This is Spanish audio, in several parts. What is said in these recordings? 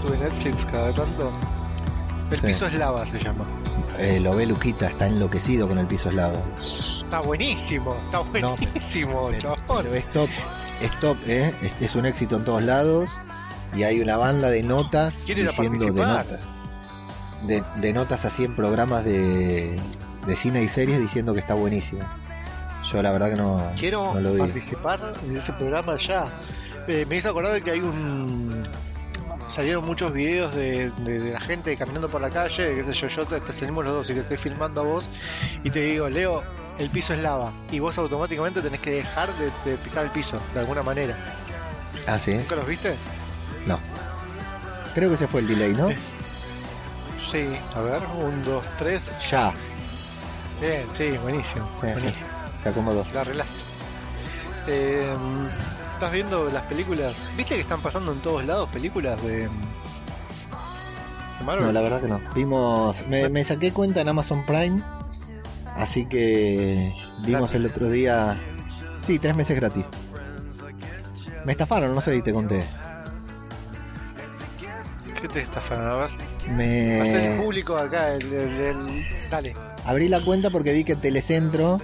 que, sube Netflix cada tanto? El Sí. piso es lava se llama. Eh, lo ve Luquita, está enloquecido con el piso eslavo. Está buenísimo, está No, buenísimo, Pero, chabón. pero es top, es top, ¿eh? Es, es un éxito en todos lados. Y hay una banda de notas ¿Quiere ir a diciendo de notas. De, de notas así en programas de, de cine y series diciendo que está buenísimo. Yo la verdad que no, Quiero no lo vi. participar en ese programa ya. Eh, me hizo acordar de que hay un. Salieron muchos videos de, de- de la gente caminando por la calle, qué sé yo, yo te, te salimos los dos y te estoy filmando a vos y te digo, Leo, el piso es lava y vos automáticamente tenés que dejar de, de pisar el piso, de alguna manera. Ah, sí, ¿Nunca los viste? no. Creo que ese fue el delay, ¿no? Sí, a ver, un, dos, tres, Ya, bien, sí, buenísimo. Sí, buenísimo. sí. se acomodó. La arreglaste. Eh, ¿Estás viendo las películas? ¿Viste que están pasando en todos lados películas de, Marvel? No, la verdad que no. Vimos, me, me saqué cuenta en Amazon Prime, así que vimos el otro día. Sí, tres meses gratis. Me estafaron, no sé si te conté. ¿Qué te estafaron? A ver. Hacer el Me público acá, el, el- el- Dale. abrí la cuenta porque vi que Telecentro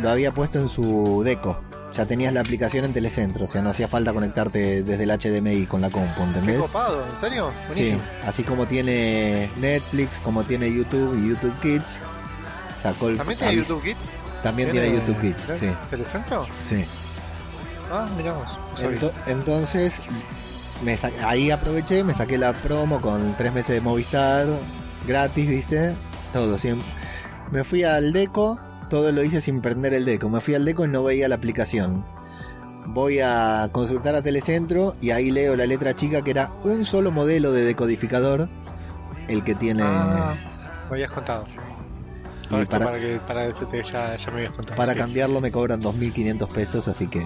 lo había puesto en su deco. Ya tenías la aplicación en Telecentro, o sea, no hacía falta conectarte desde el HDMI con la compu, Qué ¿entendés? copado, ¿en serio? Sí, Buenísimo. así como tiene Netflix, como tiene YouTube y YouTube Kids, sacó el ¿También tiene YouTube Kids? También tiene YouTube Kids, sí, ¿Telecentro? sí. Ah, miramos. Ento- entonces, me ahí aproveché, me saqué la promo con tres meses de Movistar, gratis, ¿viste? Todo, siempre. Me fui al Deco, todo lo hice sin prender el Deco. Me fui al Deco y no veía la aplicación. Voy a consultar a Telecentro y ahí leo la letra chica que era un solo modelo de decodificador el que tiene Ah, me habías contado. Todo para, para, que, para decirte, ya, ya me contado. para Sí. cambiarlo me cobran 2.500 pesos, así que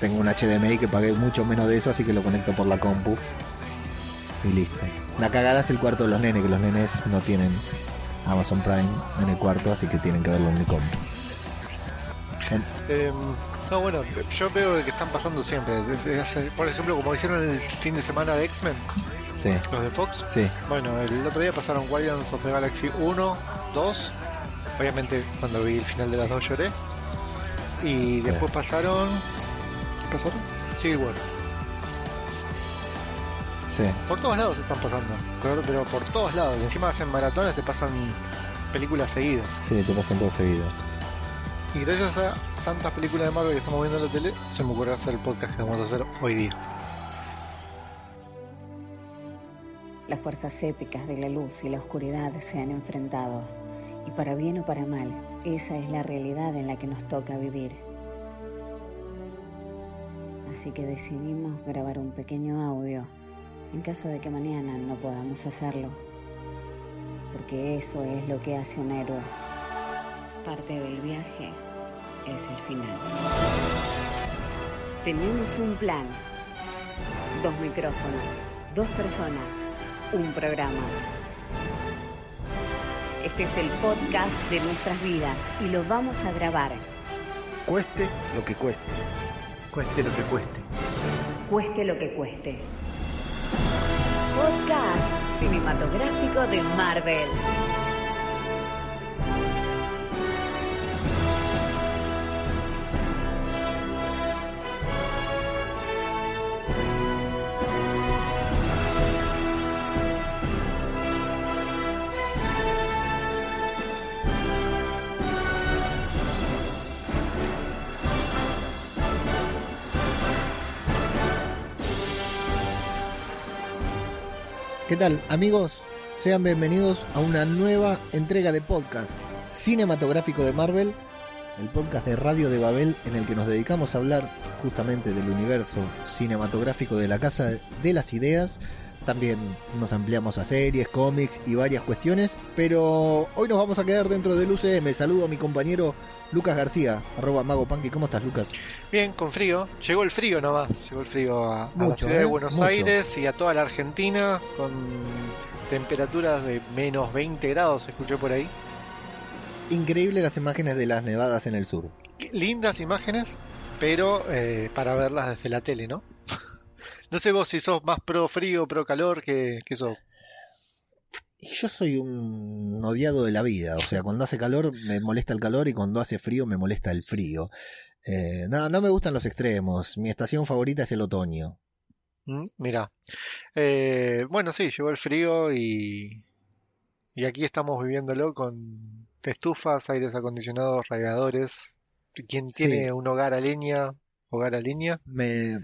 tengo un HDMI que pagué mucho menos de eso, así que lo conecto por la compu y listo. La cagada es el cuarto de los nenes, que los nenes no tienen Amazon Prime en el cuarto, así que tienen que verlo en mi. En- Eh, no, bueno, yo veo que están pasando siempre. Desde hace- por ejemplo, como hicieron el fin de semana de X-Men, sí, los de Fox. sí, Bueno, el otro día pasaron Guardians of the Galaxy 1, 2. Obviamente, cuando vi el final de las dos lloré. Y después pasaron. ¿Qué pasaron? Civil War. Sí. Por todos lados están pasando. Pero, pero por todos lados. Y encima hacen maratones, te pasan películas seguidas. Sí, te pasan todo seguido. Y gracias a tantas películas de Marvel que estamos viendo en la tele, se me ocurrió hacer el podcast que vamos a hacer hoy día. Las fuerzas épicas de la luz y la oscuridad se han enfrentado. Y para bien o para mal, esa es la realidad en la que nos toca vivir. Así que decidimos grabar un pequeño audio en caso de que mañana no podamos hacerlo. Porque eso es lo que hace un héroe. Parte del viaje es el final. Tenemos un plan. Dos micrófonos, dos personas, un programa. Este es el podcast de nuestras vidas y lo vamos a grabar. Cueste lo que cueste. Cueste lo que cueste. Cueste lo que cueste. Podcast cinematográfico de Marvel. ¿Qué tal, amigos? Sean bienvenidos a una nueva entrega de podcast cinematográfico de Marvel, el podcast de Radio de Babel en el que nos dedicamos a hablar justamente del universo cinematográfico de la Casa de las Ideas. También nos ampliamos a series, cómics y varias cuestiones, pero hoy nos vamos a quedar dentro del UCM. Saludo a mi compañero Lucas García, arroba Mago Punky. ¿Cómo estás, Lucas? Bien, con frío. Llegó el frío nomás. Llegó el frío a, a Mucho, la ciudad de ¿eh? Buenos Mucho. Aires y a toda la Argentina con temperaturas de menos 20 grados, escuché por ahí. Increíble las imágenes de las nevadas en el sur. Lindas imágenes, pero eh, para verlas desde la tele, ¿no? no sé vos si sos más pro frío, pro calor, que, que sos. Y Yo soy un odiado de la vida, o sea, cuando hace calor me molesta el calor y cuando hace frío me molesta el frío. Eh, no, no me gustan los extremos, mi estación favorita es el otoño. ¿Mm? Mirá. Eh, bueno, sí, llegó el frío y, y aquí estamos viviéndolo con estufas, aires acondicionados, radiadores. Quien Sí. tiene un hogar a leña, hogar a leña, Me,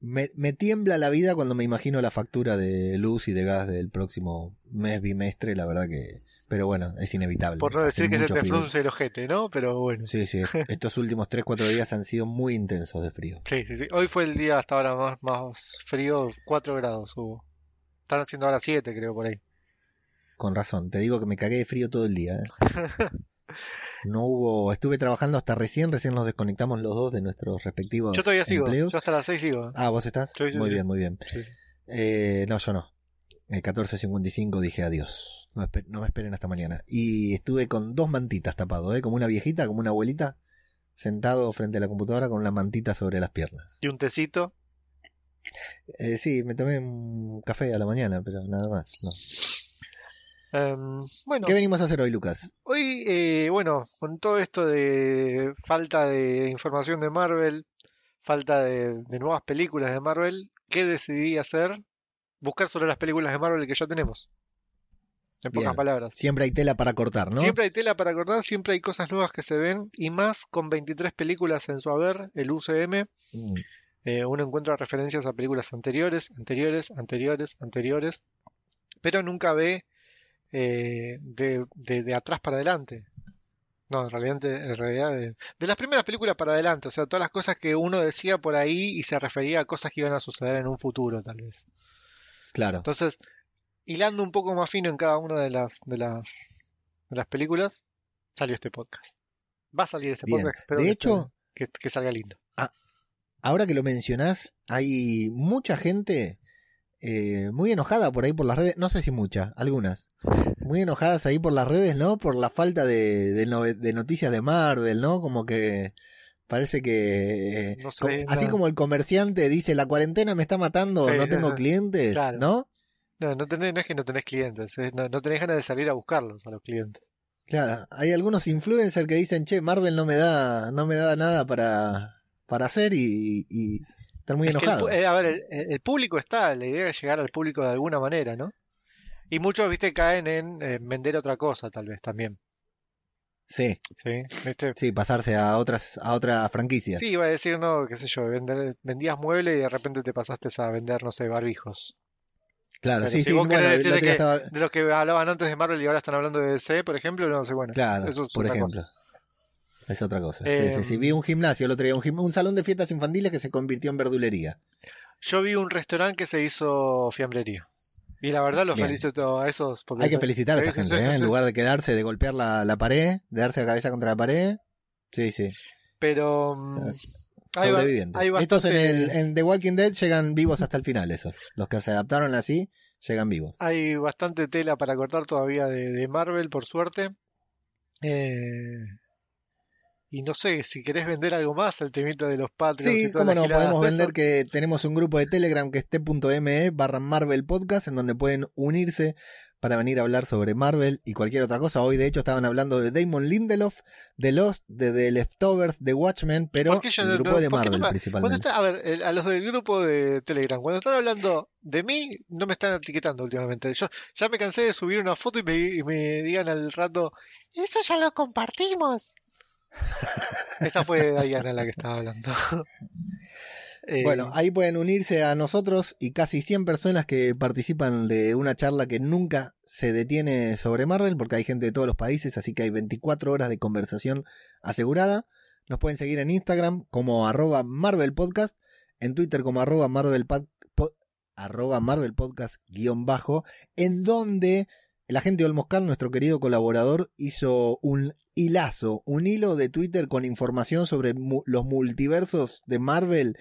me, me tiembla la vida cuando me imagino la factura de luz y de gas del próximo mes bimestre, la verdad que... Pero bueno, es inevitable. por no hace decir que se te frío. frunce el ojete, ¿no? Pero bueno. Sí, sí, estos últimos 3-4 días han sido muy intensos de frío. Sí, sí, sí. Hoy fue el día hasta ahora más, más frío, 4 grados hubo. Están haciendo ahora 7, creo, por ahí. Con razón, te digo que me cagué de frío todo el día. ¿eh? No hubo, estuve trabajando hasta recién, recién nos desconectamos los dos de nuestros respectivos Yo todavía sigo, yo hasta las 6 sigo. Ah, vos estás. Muy bien, muy bien. Sí. Eh, no, yo no. El 14.55 dije adiós. No, no me esperen hasta mañana. Y estuve con dos mantitas tapado, ¿eh? como una viejita, como una abuelita, sentado frente a la computadora con una mantita sobre las piernas. Y un tecito. Eh, sí, me tomé un café a la mañana, pero nada más. No. Em, bueno, ¿Qué venimos a hacer hoy, Lucas? hoy, eh, bueno, con todo esto de falta de información de Marvel, falta de, de nuevas películas de Marvel, ¿qué decidí hacer? Buscar sobre las películas de Marvel que ya tenemos. En pocas palabras. Siempre hay tela para cortar, ¿no? Siempre hay tela para cortar, siempre hay cosas nuevas que se ven, y más con 23 películas en su haber, el UCM, Mm. eh, uno encuentra referencias a películas anteriores, anteriores, anteriores, anteriores, pero nunca ve eh, de, de- de atrás para adelante. No, en realidad, en realidad de, de las primeras películas para adelante, o sea, todas las cosas que uno decía por ahí y se refería a cosas que iban a suceder en un futuro, tal vez. Claro. Entonces, hilando un poco más fino en cada una de las, de las, de las películas, salió este podcast. Va a salir este Bien. podcast, espero De que, hecho, que, que salga lindo. ahora que lo mencionás, hay mucha gente eh, muy enojada por ahí por las redes, no sé si mucha, algunas, muy enojadas ahí por las redes, ¿no? Por la falta de, de, no- de noticias de Marvel, ¿no? Como que parece que... eh, No sé, así como el comerciante dice, la cuarentena me está matando, Sí, no tengo clientes, Claro. ¿no? No, no, tenés, no es que no tenés clientes, es- no, no tenés ganas de salir a buscarlos a los clientes. Claro, hay algunos influencers que dicen, che, Marvel no me da, no me da nada para, para hacer y, y están muy Es el enojados. pu- eh, a ver, el, el público está, la idea es llegar al público de alguna manera, ¿no? Y muchos, viste, caen en vender otra cosa, tal vez también. Sí, ¿Sí? ¿Viste? sí, pasarse a otras, a otras franquicias. Sí, iba a decir, no, qué sé yo, vender, vendías muebles y de repente te pasaste a vender, no sé, barbijos. Claro, Pero sí, si sí, vos bueno, querés el decir otro día que- estaba, De los que hablaban antes de Marvel y ahora están hablando de DC, por ejemplo, no sé, bueno, claro, eso es por ejemplo. Es otra cosa. Sí, Eh, sí, sí. Vi un gimnasio el otro día, un, gim- un salón de fiestas infantiles que se convirtió en verdulería. Yo vi un restaurante que se hizo fiambrería. Y la verdad los Bien. felicito a esos. Porque Hay que felicitar a esa gente, ¿eh? En lugar de quedarse, de golpear la, la pared, de darse la cabeza contra la pared. Sí, sí. Pero Hay ba- Sobrevivientes. hay Estos en, bastante- el, en The Walking Dead llegan vivos hasta el final, esos. Los que se adaptaron así, llegan vivos. hay bastante tela para cortar todavía de, de Marvel, por suerte. Eh, y no sé, si querés vender algo más, el temita de los Patreons Sí, cómo no, podemos vender que tenemos un grupo de Telegram que es t.me barra Marvel Podcast, en donde pueden unirse para venir a hablar sobre Marvel y cualquier otra cosa. Hoy, de hecho, estaban hablando de Damon Lindelof, de Lost, de The Leftovers, de Watchmen, pero ¿Por qué yo el no- grupo no- de no Marvel me- principalmente. Está- a ver, a los del grupo de Telegram, cuando están hablando de mí, no me están etiquetando últimamente. Yo ya me cansé de subir una foto y me, y me digan al rato, eso ya lo compartimos. Esta fue Diana la que estaba hablando. Eh, Bueno, ahí pueden unirse a nosotros y casi 100 personas que participan de una charla que nunca se detiene sobre Marvel, porque hay gente de todos los países, así que hay 24 horas de conversación asegurada. Nos pueden seguir en Instagram como arroba Marvel Podcast, en Twitter como arroba Marvel, arroba Marvel Podcast guion bajo, en donde el agente Olmoscal, nuestro querido colaborador, hizo un hilazo, un hilo de Twitter con información sobre mu- los multiversos de Marvel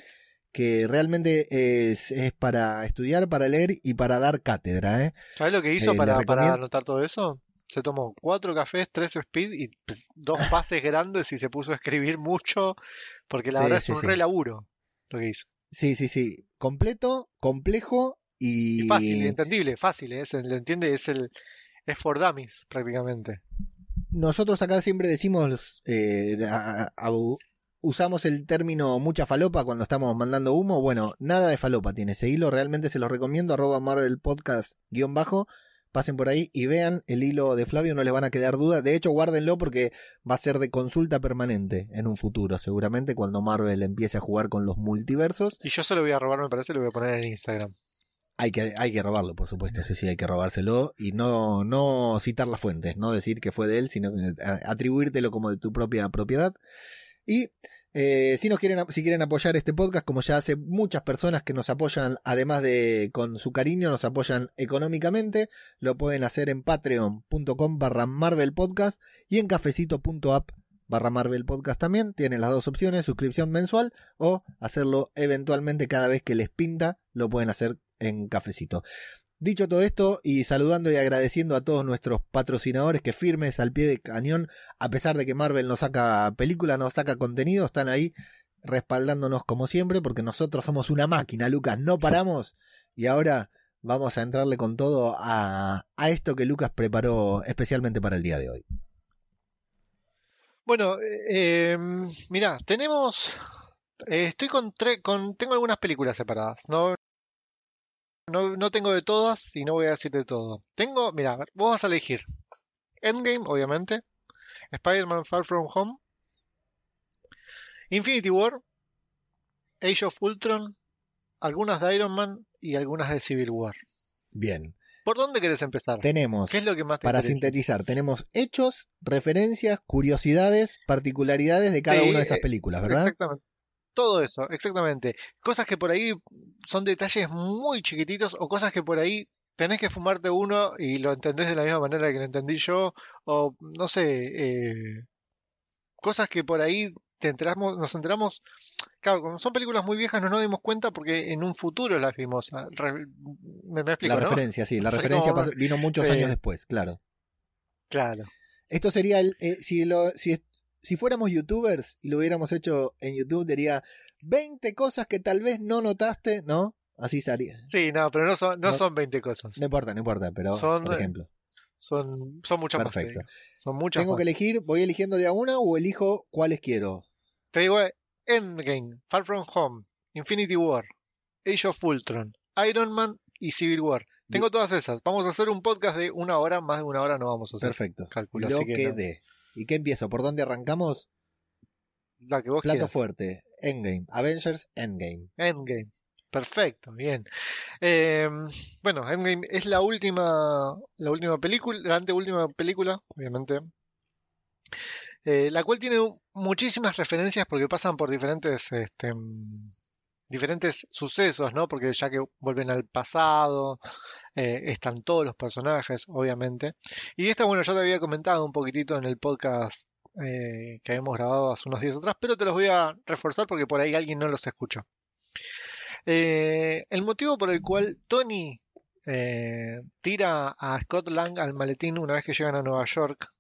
que realmente es, es para estudiar, para leer y para dar cátedra. ¿eh? ¿Sabes lo que hizo eh, para, anotar todo eso? Se tomó cuatro cafés, tres speed y pues, dos pases grandes y se puso a escribir mucho, porque la Sí, verdad sí, es un sí. re laburo lo que hizo. Sí, sí, sí. Completo, complejo y... Y fácil, entendible, fácil, ¿eh? Se le entiende, es el es for dummies prácticamente. Nosotros acá siempre decimos, eh, a- a- usamos el término mucha falopa cuando estamos mandando humo. Bueno, nada de falopa tiene ese hilo, realmente se los recomiendo, arroba Marvel Podcast guion bajo. Pasen por ahí y vean el hilo de Flavio, no les van a quedar dudas. De hecho, guárdenlo porque va a ser de consulta permanente en un futuro, seguramente cuando Marvel empiece a jugar con los multiversos. Y yo se lo voy a robar, me parece, lo voy a poner en Instagram. Hay que, hay que robarlo, por supuesto, sí, sí, hay que robárselo y no, no citar las fuentes, no decir que fue de él, sino a- atribuírtelo como de tu propia propiedad. Y eh, si nos quieren, si quieren apoyar este podcast, como ya hace muchas personas que nos apoyan, además de con su cariño, nos apoyan económicamente, lo pueden hacer en patreon.com barra Marvel Podcast y en cafecito.app barra Marvel Podcast también. Tienen las dos opciones, suscripción mensual o hacerlo eventualmente cada vez que les pinta, lo pueden hacer en cafecito. Dicho todo esto y saludando y agradeciendo a todos nuestros patrocinadores que firmes al pie de cañón, a pesar de que Marvel nos saca película, nos saca contenido, están ahí respaldándonos como siempre, porque nosotros somos una máquina, Lucas, no paramos. Y ahora vamos a entrarle con todo a, esto que Lucas preparó especialmente para el día de hoy. Bueno, eh, mira, tenemos. eh, estoy con, tre- con. Tengo algunas películas separadas. No, no, no tengo de todas y no voy a decir de todo. Tengo. Mira, vos vas a elegir Endgame, obviamente. Spider-Man Far From Home. Infinity War. Age of Ultron. Algunas de Iron Man y algunas de Civil War. Bien, ¿Por dónde querés empezar? tenemos, ¿Qué es lo que más te para interesa? sintetizar, tenemos hechos, referencias, curiosidades, particularidades de cada Sí, una de esas eh, películas, ¿verdad? Exactamente. Todo eso, exactamente. Cosas que por ahí son detalles muy chiquititos o cosas que por ahí tenés que fumarte uno y lo entendés de la misma manera que lo entendí yo o no sé, eh, cosas que por ahí te enteramos, nos enteramos, claro, como son películas muy viejas no nos dimos cuenta porque en un futuro las vimos. ah, re- me, me explico, La ¿no? referencia, sí, la referencia como- pasó- vino muchos sí. años después, claro. Claro. Esto sería el. eh, si, lo, si, si fuéramos youtubers y lo hubiéramos hecho en YouTube, diría 20 cosas que tal vez no notaste, ¿no? Así sería. Sí, no, pero no son, no No- son 20 cosas. No importa, no importa, pero Son, por ejemplo. Son, son muchas más. Perfecto. digo. Son muchas Tengo más. que elegir, voy eligiendo de a una o elijo cuáles quiero. Te digo, eh, Endgame, Far From Home, Infinity War, Age of Ultron, Iron Man y Civil War. Tengo todas esas. Vamos a hacer un podcast de una hora, más de una hora no vamos a hacer. Perfecto. cálculo, Lo así que que no. ¿Y qué empiezo? ¿Por dónde arrancamos? La que vos Plato quieras. fuerte. Endgame. Avengers Endgame. Endgame. Perfecto, bien. Eh, bueno, Endgame es la última, la última película, la anteúltima película, obviamente. eh, la cual tiene muchísimas referencias porque pasan por diferentes, este, diferentes sucesos, ¿no? Porque ya que vuelven al pasado, eh, están todos los personajes, obviamente. Y esta, bueno, ya te había comentado un poquitito en el podcast eh, que habíamos grabado hace unos días atrás, pero te los voy a reforzar porque por ahí alguien no los escuchó. Eh, el motivo por el cual Tony tira a Scott Lang al maletín una vez que llegan a Nueva York,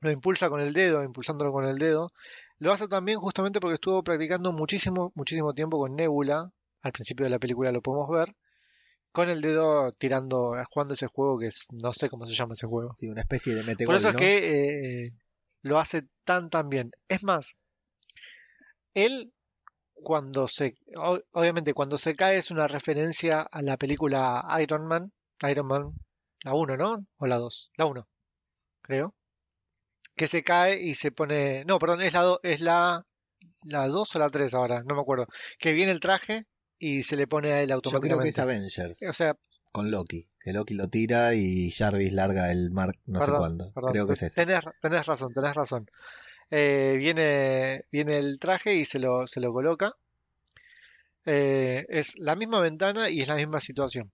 lo impulsa con el dedo, impulsándolo con el dedo, lo hace también justamente porque estuvo practicando muchísimo, muchísimo tiempo con Nebula. Al principio de la película lo podemos ver. Con el dedo tirando, jugando ese juego que es, no sé cómo se llama ese juego. Sí, una especie de metegol, Por eso es que eh, lo hace tan tan bien. Es más, él cuando se, obviamente cuando se cae es una referencia a la película Iron Man, Iron Man, la 1, ¿no? O la 2, la 1, creo. Que se cae y se pone, no, perdón, es la do- es la la 2 o la 3 ahora, no me acuerdo. Que viene el traje y se le pone a él Yo creo que automáticamente. es Avengers. O sea, Con Loki. Que Loki lo tira y Jarvis larga el Mark no sé cuándo. perdón, Creo que es ese. tenés, tenés razón, tenés razón. Eh, viene, viene el traje y se lo, se lo coloca. Eh, es la misma ventana y es la misma situación.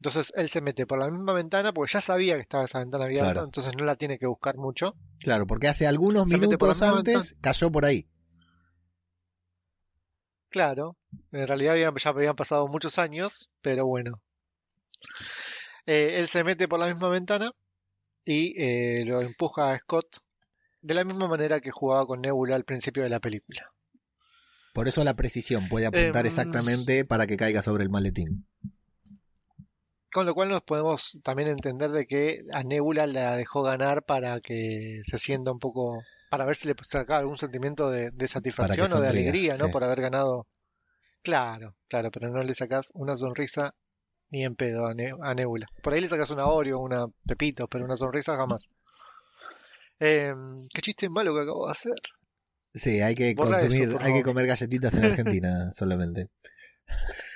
Entonces él se mete por la misma ventana porque ya sabía que estaba esa ventana abierta, Claro. entonces no la tiene que buscar mucho. Claro, porque hace algunos Se minutos antes cayó por ahí. Claro, en realidad habían- ya habían pasado muchos años, pero bueno. Eh, él se mete por la misma ventana y eh, lo empuja a Scott de la misma manera que jugaba con Nebula al principio de la película. Por eso la precisión puede apuntar Em, exactamente para que caiga sobre el maletín. Con lo cual nos podemos también entender de que a Nebula la dejó ganar para que se sienta un poco, para ver si le sacaba algún sentimiento de, de satisfacción o de alegría, ¿no? sí. Por haber ganado. Claro, claro, pero no le sacás una sonrisa ni en pedo a, Ne- a Nebula. Por ahí le sacas una Oreo, una Pepito, pero una sonrisa jamás. Em, qué chiste malo que acabo de hacer. Sí, hay que Borra consumir, hay que comer galletitas en Argentina solamente.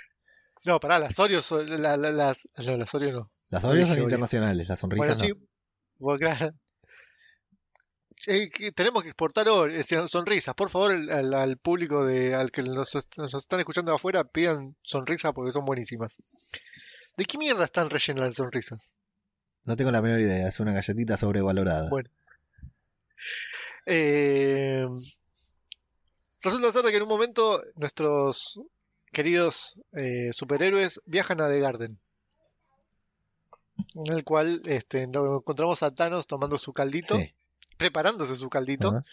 No, pará, las Oreo, son- la- la- las, no, las no. Las Oreos son Oreo. internacionales, las sonrisas Bueno, no. sí, porque, claro, eh, que tenemos que exportar or- eh, sonrisas. Por favor, al, al público de, al que nos, est- nos están escuchando afuera, pidan sonrisas porque son buenísimas. ¿De qué mierda están rellenas las sonrisas? No tengo la menor idea, es una galletita sobrevalorada. Bueno. Eh, resulta ser que en un momento nuestros queridos eh, superhéroes viajan a The Garden. En el cual este, lo encontramos a Thanos tomando su caldito, Sí, preparándose su caldito.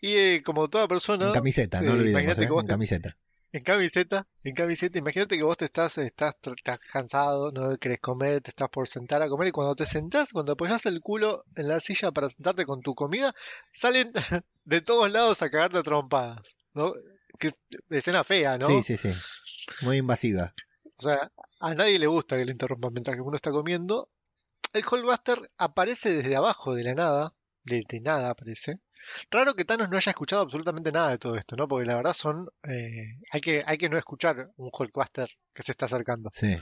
Y eh, como toda persona, En camiseta, no eh, olvidemos, imagínate ¿eh? que vos en camiseta. en camiseta, en camiseta, imagínate que vos te estás, estás, estás cansado, no querés comer, te estás por sentar a comer y cuando te sentás, cuando apoyás el culo en la silla para sentarte con tu comida, salen de todos lados a cagarte a trompadas, ¿no? Que escena fea, ¿no? Sí, sí, sí. Muy invasiva. O sea, a nadie le gusta que le interrumpan mientras que uno está comiendo. El Hulkbuster aparece desde abajo de la nada, de, de nada aparece. Raro que Thanos no haya escuchado absolutamente nada de todo esto, ¿no? Porque la verdad son... eh, hay, que, hay que no escuchar un Hulkbuster que se está acercando. Sí.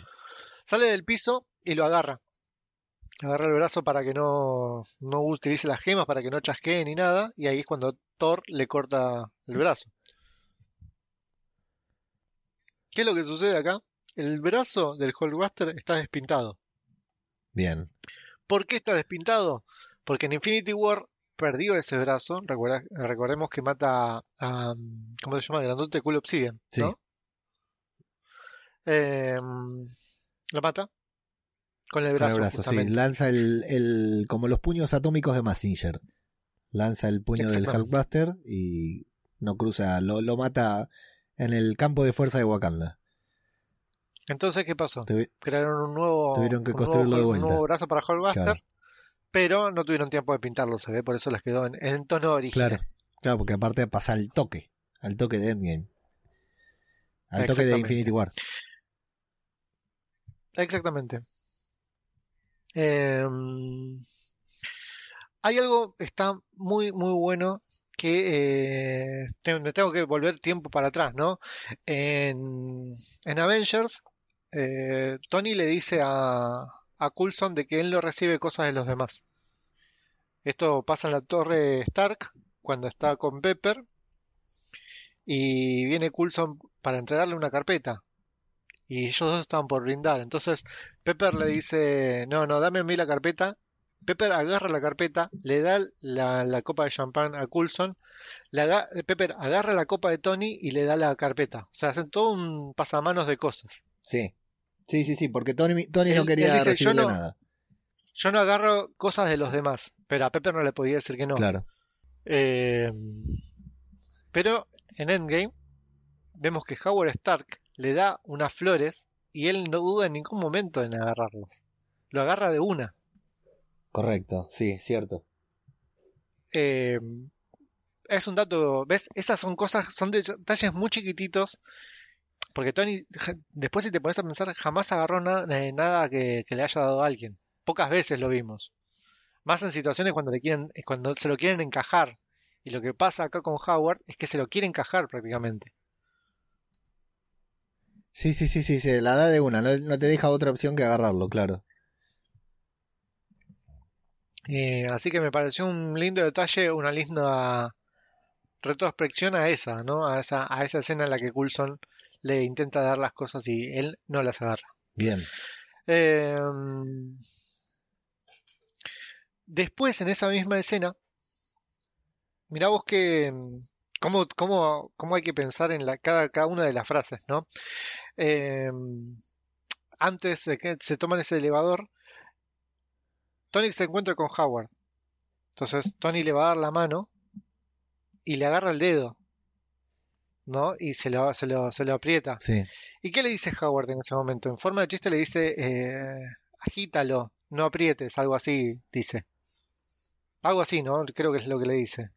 Sale del piso y lo agarra. Agarra el brazo para que no, no utilice las gemas, para que no chasquee ni nada. Y ahí es cuando Thor le corta el brazo. ¿Qué es lo que sucede acá? El brazo del Hulkbuster está despintado. Bien. ¿Por qué está despintado? Porque en Infinity War perdió ese brazo. Recuerda- recordemos que mata a. ¿Cómo se llama? Grandote Cool Obsidian, Sí. ¿no? Eh, lo mata con el Con brazo, el brazo, sí. Lanza el, el. como los puños atómicos de Massinger. Lanza el puño del. Hulkbuster y no cruza, lo, lo mata en el campo de fuerza de Wakanda. Entonces, ¿qué pasó? Tuvi- Crearon un nuevo, Tuvieron que un nuevo un nuevo brazo para Hulkbuster, Claro. pero no tuvieron tiempo de pintarlo, se ve, por eso les quedó en, en tono original. Claro, claro, porque aparte pasa al toque, al toque de Endgame. Al toque de. Infinity War. Exactamente. Eh, hay algo que está muy, muy bueno que eh, tengo que volver tiempo para atrás, ¿no? En, en Avengers, eh, Tony le dice a, Coulson de que él no recibe cosas de los demás. Esto pasa en la torre Stark cuando está con Pepper y viene Coulson para entregarle una carpeta y ellos dos están por brindar. Entonces Pepper le dice, no, no, dame a mí la carpeta. Pepper agarra la carpeta, le da la, la copa de champán a Coulson, le aga- Pepper agarra la copa de Tony y le da la carpeta. O sea, hacen todo un pasamanos de cosas. Sí. Sí, sí, sí, porque Tony, Tony no quería dice, "Yo recibirle no". nada. Yo no agarro cosas de los demás, pero a Pepper no le podía decir que no. Claro. Eh, pero en Endgame vemos que Howard Stark le da unas flores y él no duda en ningún momento en agarrarlo. Lo agarra de una. Correcto, sí, cierto. Eh, es un dato, ¿ves? Esas son cosas, son detalles muy chiquititos. Porque Tony, después si te pones a pensar, jamás agarró na- eh, nada que, que le haya dado a alguien. Pocas veces lo vimos. Más en situaciones cuando le quieren, cuando se lo quieren encajar Y lo que pasa acá con Howard es que se lo quiere encajar prácticamente. Sí, sí, sí, sí, se la da de una, no, no te deja otra opción que agarrarlo, claro. Eh, así que me pareció un lindo detalle, una linda retrospección a esa, ¿no? A esa, a esa escena en la que Coulson le intenta dar las cosas y él no las agarra. Bien. Eh, después, en esa misma escena, mirá vos que cómo, cómo, cómo hay que pensar en la, cada, cada una de las frases, ¿no? Eh, antes de que se toman ese elevador, Tony se encuentra con Howard. Entonces Tony le va a dar la mano y le agarra el dedo, ¿no? Y se lo, se lo, se lo aprieta. Sí. ¿Y qué le dice Howard en ese momento? En forma de chiste le dice, eh, agítalo, no aprietes, algo así, dice. Algo así, ¿no? Creo que es lo que le dice.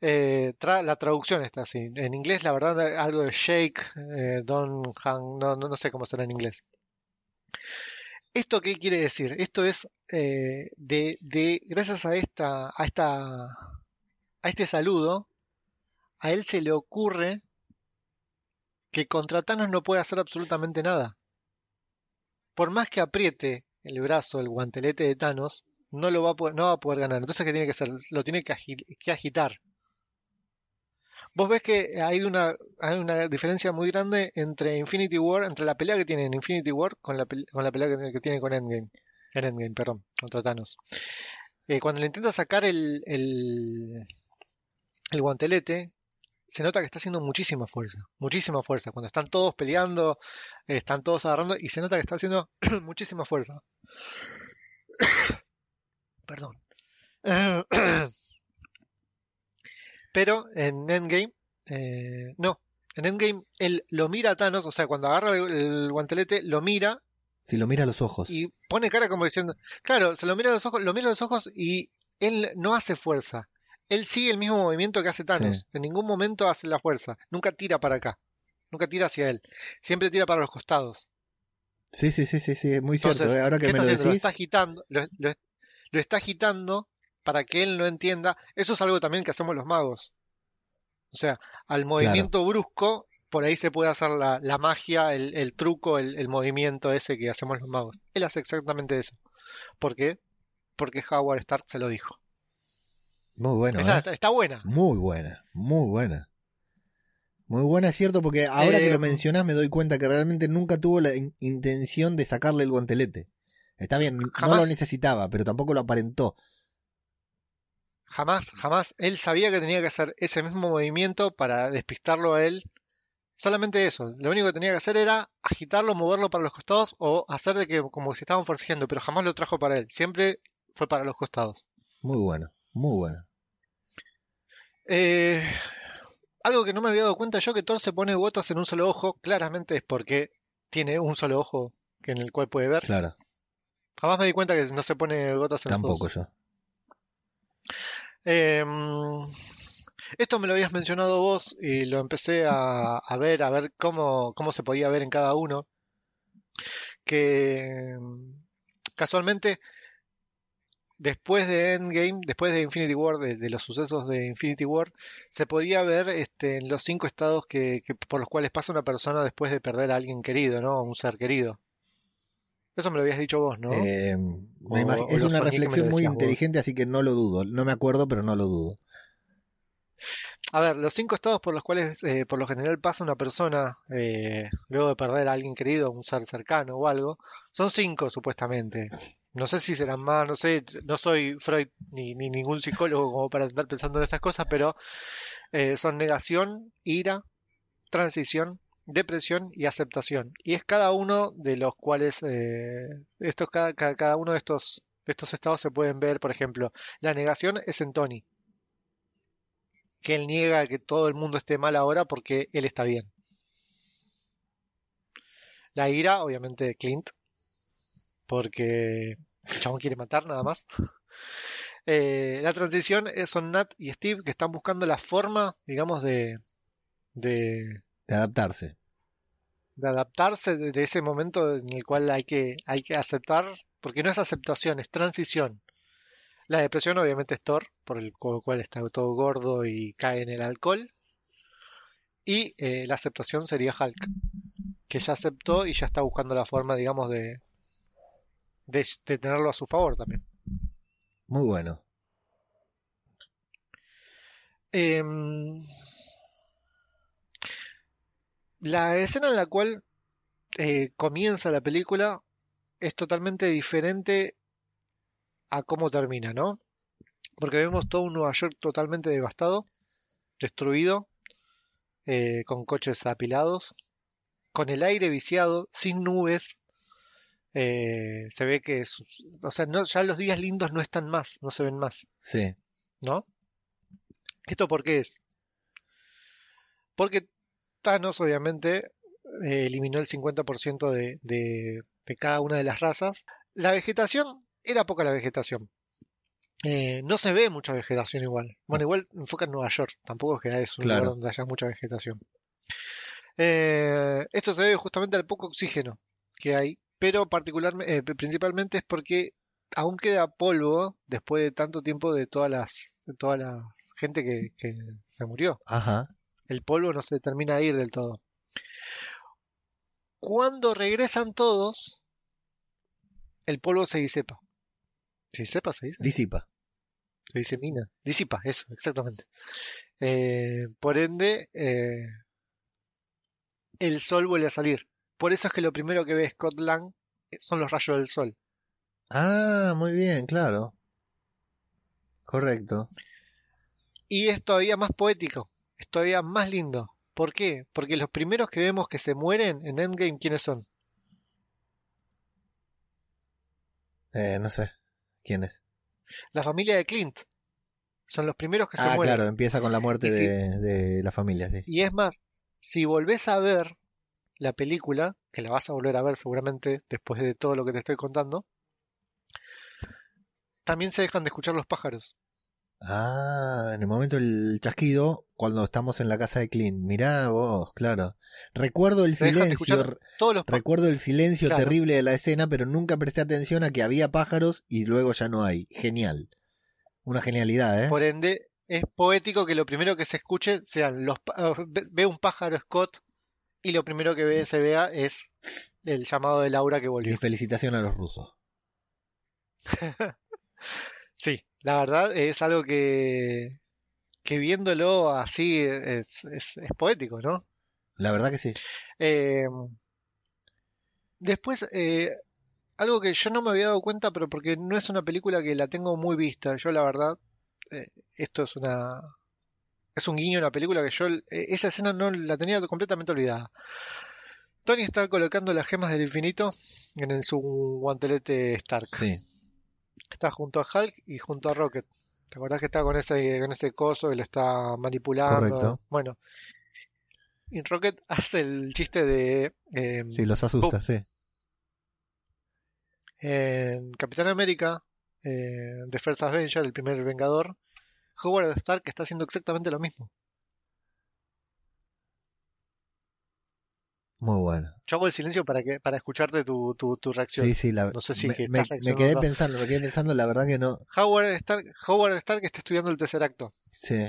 Eh, tra- la traducción está así. En inglés, la verdad, algo de shake, eh, don't hang, no, no, no sé cómo será en inglés. ¿Esto qué quiere decir? Esto es eh, de, de, gracias a esta, a esta, a este saludo, a él se le ocurre que contra Thanos no puede hacer absolutamente nada. Por más que apriete el brazo, el guantelete de Thanos, no lo va a poder, no va a poder ganar. Entonces, ¿qué tiene que hacer? Lo tiene que, que agitar. Vos ves que hay una, hay una diferencia muy grande entre Infinity War, entre la pelea que tiene en Infinity War con la, con la pelea que, tiene con Endgame. En Endgame, perdón, contra Thanos. Eh, cuando le intenta sacar el, el, el guantelete, se nota que está haciendo muchísima fuerza, muchísima fuerza. Cuando están todos peleando, están todos agarrando y se nota que está haciendo muchísima fuerza. Perdón. Pero en Endgame, eh, no. En Endgame él lo mira a Thanos, o sea, cuando agarra el, el guantelete, lo mira Si lo mira a los ojos. y pone cara como diciendo, claro, se lo mira a los ojos, lo mira a los ojos y él no hace fuerza. Él sigue el mismo movimiento que hace Thanos. Sí. En ningún momento hace la fuerza. Nunca tira para acá. Nunca tira hacia él. Siempre tira para los costados. Sí, sí, sí, sí, sí, es muy Entonces, cierto. eh, Ahora que ¿qué me lo haciendo? Lo decís. está agitando, lo, lo- lo está agitando para que él no entienda. Eso es algo también que hacemos los magos. O sea, al movimiento brusco, por ahí se puede hacer la, la magia, el, el truco, el, el movimiento ese que hacemos los magos. Él hace exactamente eso. ¿Por qué? Porque Howard Stark se lo dijo. Muy bueno, Esa ¿eh? está, está buena. Muy buena, muy buena. Muy buena, es cierto, porque ahora que Eh, lo mencionás me doy cuenta que realmente nunca tuvo la in- intención de sacarle el guantelete. Está bien, no lo necesitaba, pero tampoco lo aparentó. Jamás, jamás. Él sabía que tenía que hacer ese mismo movimiento para despistarlo a él. Solamente eso. Lo único que tenía que hacer era agitarlo, moverlo para los costados o hacer de que como que se estaban forcejeando, pero jamás lo trajo para él. Siempre fue para los costados. Muy bueno, muy bueno. Eh, algo que no me había dado cuenta yo que Thor se pone botas en un solo ojo, claramente es porque tiene un solo ojo que en el cual puede ver. Claro, Jamás me di cuenta que no se pone botas en los dos. tampoco yo. Eh, esto me lo habías mencionado vos y lo empecé a, ver, a ver cómo, cómo se podía ver en cada uno. Que mm, casualmente, después de Endgame, después de Infinity War, de, de los sucesos de Infinity War, se podía ver este, en los cinco estados que, que- por los cuales pasa una persona después de perder a alguien querido, ¿no? A un ser querido. Eso me lo habías dicho vos, ¿no? Eh, O- o es una reflexión muy vos. inteligente, así que no lo dudo. No me acuerdo, pero no lo dudo. A ver, los cinco estados por los cuales eh, por lo general pasa una persona eh, luego de perder a alguien querido, un ser cercano o algo, son cinco supuestamente. No sé si serán más, no sé, no soy Freud ni, ni ningún psicólogo como para estar pensando en estas cosas, pero eh, son negación, ira, transición, depresión y aceptación. Y es cada uno de los cuales, eh, estos, cada, cada, uno de estos, de estos estados se pueden ver, por ejemplo, la negación es en Tony que él niega que todo el mundo esté mal ahora porque él está bien. La ira, obviamente, de Clint, porque el chabón quiere matar nada más. Eh, la transición son Nat y Steve que están buscando la forma, digamos, de, de, De adaptarse. de adaptarse de, ese momento en el cual hay que, hay que aceptar, porque no es aceptación, es transición. La depresión obviamente es Thor, por el cu- cual está todo gordo y cae en el alcohol. Y eh, la aceptación sería Hulk, que ya aceptó y ya está buscando la forma, digamos, de, de, de tenerlo a su favor también. Muy bueno. Em, la escena en la cual eh, comienza la película es totalmente diferente a cómo termina, ¿no? Porque vemos todo un Nueva York totalmente devastado, destruido, eh, con coches apilados, con el aire viciado, sin nubes. eh, se ve que es, o sea, no, ya los días lindos no están más, no se ven más, Sí. ¿no? ¿Esto por qué es? Porque Thanos obviamente eh, eliminó el 50% de, de, de cada una de las razas. La vegetación, era poca la vegetación. Eh, no se ve mucha vegetación igual. Bueno, igual enfoca en Nueva York, tampoco es que es un Claro. lugar donde haya mucha vegetación. Eh, esto se debe justamente al poco oxígeno que hay, pero particularmente, principalmente es porque aún queda polvo después de tanto tiempo de todas las, de toda la gente que, que se murió. Ajá. El polvo no se termina de ir del todo. Cuando regresan todos, el polvo se disipa. ¿Se disipa? ¿Se dice? Disipa. Se disemina. Disipa, eso, exactamente. Eh, por ende, eh, el sol vuelve a salir. Por eso es que lo primero que ve Scott Lang son los rayos del sol. Ah, muy bien, claro. Correcto. Y es todavía más poético, es todavía más lindo. ¿Por qué? Porque los primeros que vemos que se mueren en Endgame, ¿quiénes son? Eh, no sé. ¿Quién es? La familia de Clint. Son los primeros que se Ah, mueren. claro, empieza con la muerte de, de la familia, sí. Y es más, si volvés a ver la película, que la vas a volver a ver seguramente después de todo lo que te estoy contando, también se dejan de escuchar los pájaros. Ah, en el momento del chasquido, cuando estamos en la casa de Clint. Mirá vos, claro. Recuerdo el silencio, todos los recuerdo el silencio Claro. terrible de la escena, pero nunca presté atención a que había pájaros y luego ya no hay. Genial. Una genialidad, ¿eh? Por ende, es poético que lo primero que se escuche sean los ah, ve un pájaro Scott y lo primero que ve, se vea es el llamado de Laura que volvió. felicitación a los rusos. Sí, la verdad es algo que, que viéndolo así es, es- es poético, ¿no? La verdad que sí. Eh, después, eh, algo que yo no me había dado cuenta, pero porque no es una película que la tengo muy vista. Yo, la verdad, eh, esto es una. Es un guiño en la película que yo. eh, esa escena no la tenía completamente olvidada. Tony está colocando las gemas del infinito en el, su guantelete Stark. Sí. Está junto a Hulk y junto a Rocket. ¿Te acordás que está con ese, con ese coso y lo está manipulando? Correcto. Bueno. Y Rocket hace el chiste de. eh, Sí, los asusta, sí. En Capitán América, eh, The First Avenger, el primer Vengador, Howard Stark está haciendo exactamente lo mismo. Muy bueno. Yo hago el silencio para que para escucharte tu, tu, tu reacción. Sí, sí, la, No sé si me, que me- estás me quedé pensando, me quedé pensando, la verdad que no. Howard Stark, Howard Stark está estudiando el tercer acto. Sí.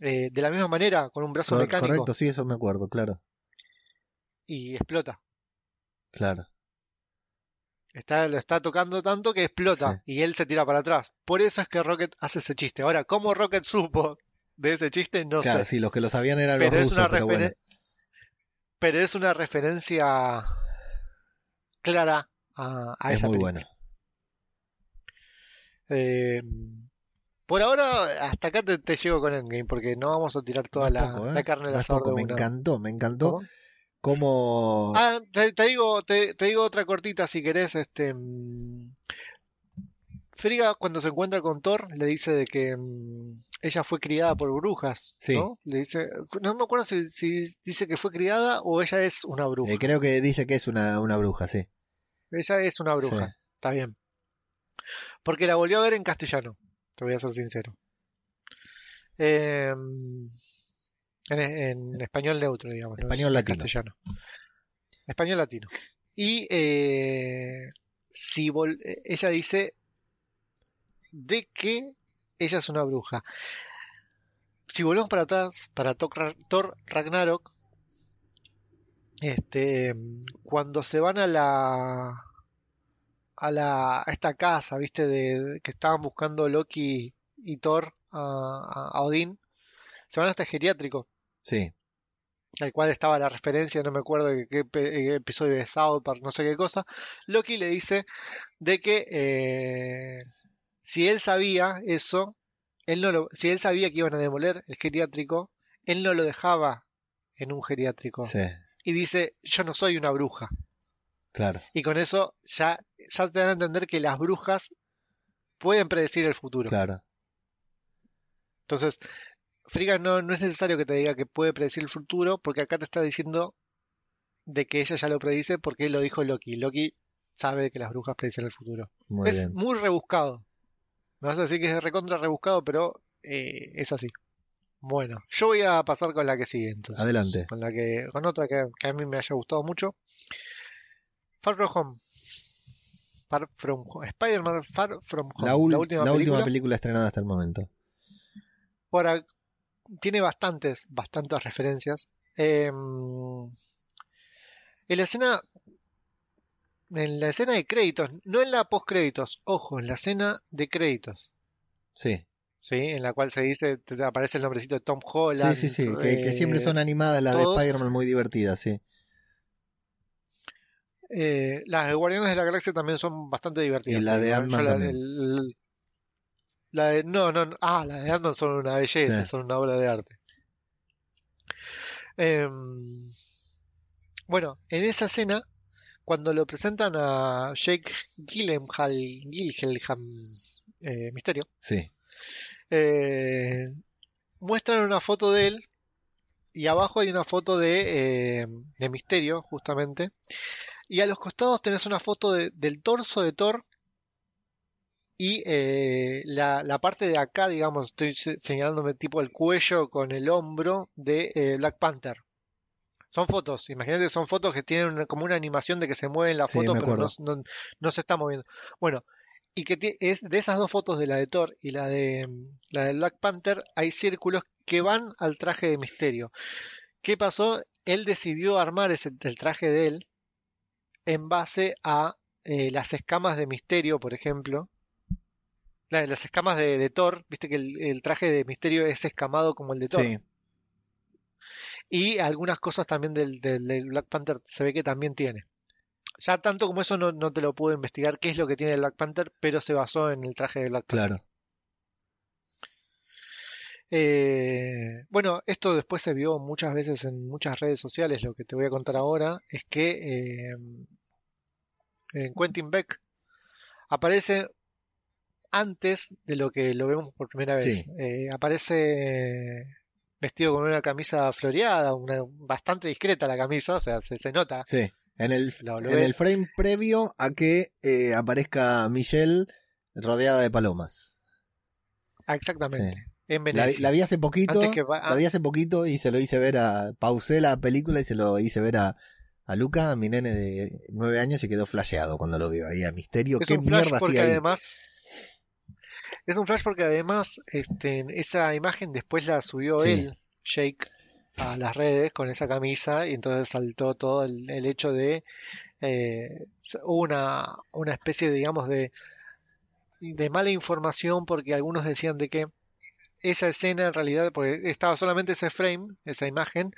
Eh, de la misma manera, con un brazo Cor- mecánico correcto, sí, eso me acuerdo, claro. y explota. Claro. Está, lo está tocando tanto que explota y él se tira para atrás. Por eso es que Rocket hace ese chiste. Ahora, ¿cómo Rocket supo de ese chiste? No claro, sé. sí, los que lo sabían eran Pero los rusos, pero bueno. Pero es una referencia clara a, a Es esa muy película. bueno. Eh, por ahora, hasta acá te, te llego con Endgame, porque no vamos a tirar toda la, poco, ¿eh? la carne es asador de Me encantó, me encantó ¿Cómo? cómo... Ah, te, te digo, te, te digo otra cortita si querés. Este, Frigga cuando se encuentra con Thor le dice de que mm, ella fue criada por brujas, Sí. ¿no? Le dice, no me acuerdo si, si dice que fue criada o ella es una bruja. eh, creo que dice que es una, una bruja, sí. Ella es una bruja, Sí. está bien. Porque la volvió a ver en castellano, te voy a ser sincero. Eh, en, en español neutro, digamos. ¿no? Español latino. castellano. Español latino. Y eh, si vol- eh, ella dice de que ella es una bruja. Si volvemos para atrás, para Thor Ragnarok, este, cuando se van a la a la a esta casa, viste, de, que estaban buscando Loki y Thor a, Odín, se van hasta el geriátrico, Sí, al cual estaba la referencia, no me acuerdo de qué eh, episodio de South Park, no sé qué cosa. Loki le dice de que eh, si él sabía eso, él no lo, si él sabía que iban a demoler el geriátrico, él no lo dejaba en un geriátrico. sí, Y dice, yo no soy una bruja. claro. Y con eso ya, ya te dan a entender que las brujas pueden predecir el futuro. Claro. Entonces, Frigga no, no es necesario que te diga que puede predecir el futuro, porque acá te está diciendo de que ella ya lo predice porque lo dijo Loki. Loki sabe que las brujas predicen el futuro. Muy es bien. muy rebuscado. Me vas a decir que es recontra rebuscado, pero eh, es así. Bueno, yo voy a pasar con la que sigue entonces. Adelante. Con la que, con otra que, que a mí me haya gustado mucho. Far From Home. Far From Home. Spider-Man Far From Home. La, ul- última la película. última película estrenada hasta el momento. Ac- tiene bastantes, bastantes referencias. Eh, en la escena, en la escena de créditos, no en la post créditos, ojo, en la escena de créditos, Sí, ¿sí? En la cual se dice, te aparece el nombrecito de Tom Holland. sí, sí, sí. Que, que siempre eh, son animadas las de. Spider-Man muy divertidas, sí. eh, las de Guardianes de la Galaxia también son bastante divertidas. Y la de Ant-Man la- de, no, no, no, ah, las de Ant-Man son una belleza, Sí. son una obra de arte. Em, bueno, en esa escena, cuando lo presentan a Jake Gyllenhaal, Gyllenhaal, eh, Misterio, Sí, eh, muestran una foto de él y abajo hay una foto de, eh, de Misterio, justamente. Y a los costados tenés una foto de- del torso de Thor y eh, la, la parte de acá, digamos, estoy se- señalándome tipo el cuello con el hombro de Black Panther. Son fotos, imagínate, son fotos que tienen una- como una animación de que se mueve la Sí, foto, pero no, no- no se está moviendo. Bueno, y que es de esas dos fotos de la de Thor y la de mm, la de Black Panther, hay círculos que van al traje de Misterio. ¿Qué pasó? Él decidió armar ese, el traje de él en base a eh, las escamas de Misterio, por ejemplo. La- las escamas de, de Thor, viste que el, el traje de Misterio es escamado como el de Thor. sí. Y algunas cosas también del, del- del Black Panther se ve que también tiene. Ya tanto como eso no, no te lo puedo investigar qué es lo que tiene el Black Panther, pero se basó en el traje de Black Panther. Claro. Eh, bueno, esto después se vio muchas veces en muchas redes sociales. Lo que te voy a contar ahora es que eh, en Quentin Beck aparece antes de lo que lo vemos por primera vez. Sí. Eh, aparece vestido con una camisa floreada, una, bastante discreta la camisa, o sea, se, se nota. Sí. En el, en el frame previo a que eh, aparezca Michelle rodeada de palomas. Ah, Exactamente, Sí. en Venecia. la vi hace poquito. Antes que ah. La vi hace poquito y se lo hice ver a. Pausé la película y se lo hice ver a, a Luca, a mi nene de nueve años, y quedó flasheado cuando lo vio ahí a Misterio. ¿Qué mierda hacía ahí? además es un flash porque además este, esa imagen después la subió Sí. él, Jake, a las redes con esa camisa y entonces saltó todo el, el hecho de eh, hubo una, una especie, digamos, de, de mala información porque algunos decían de que esa escena en realidad, porque estaba solamente ese frame, esa imagen,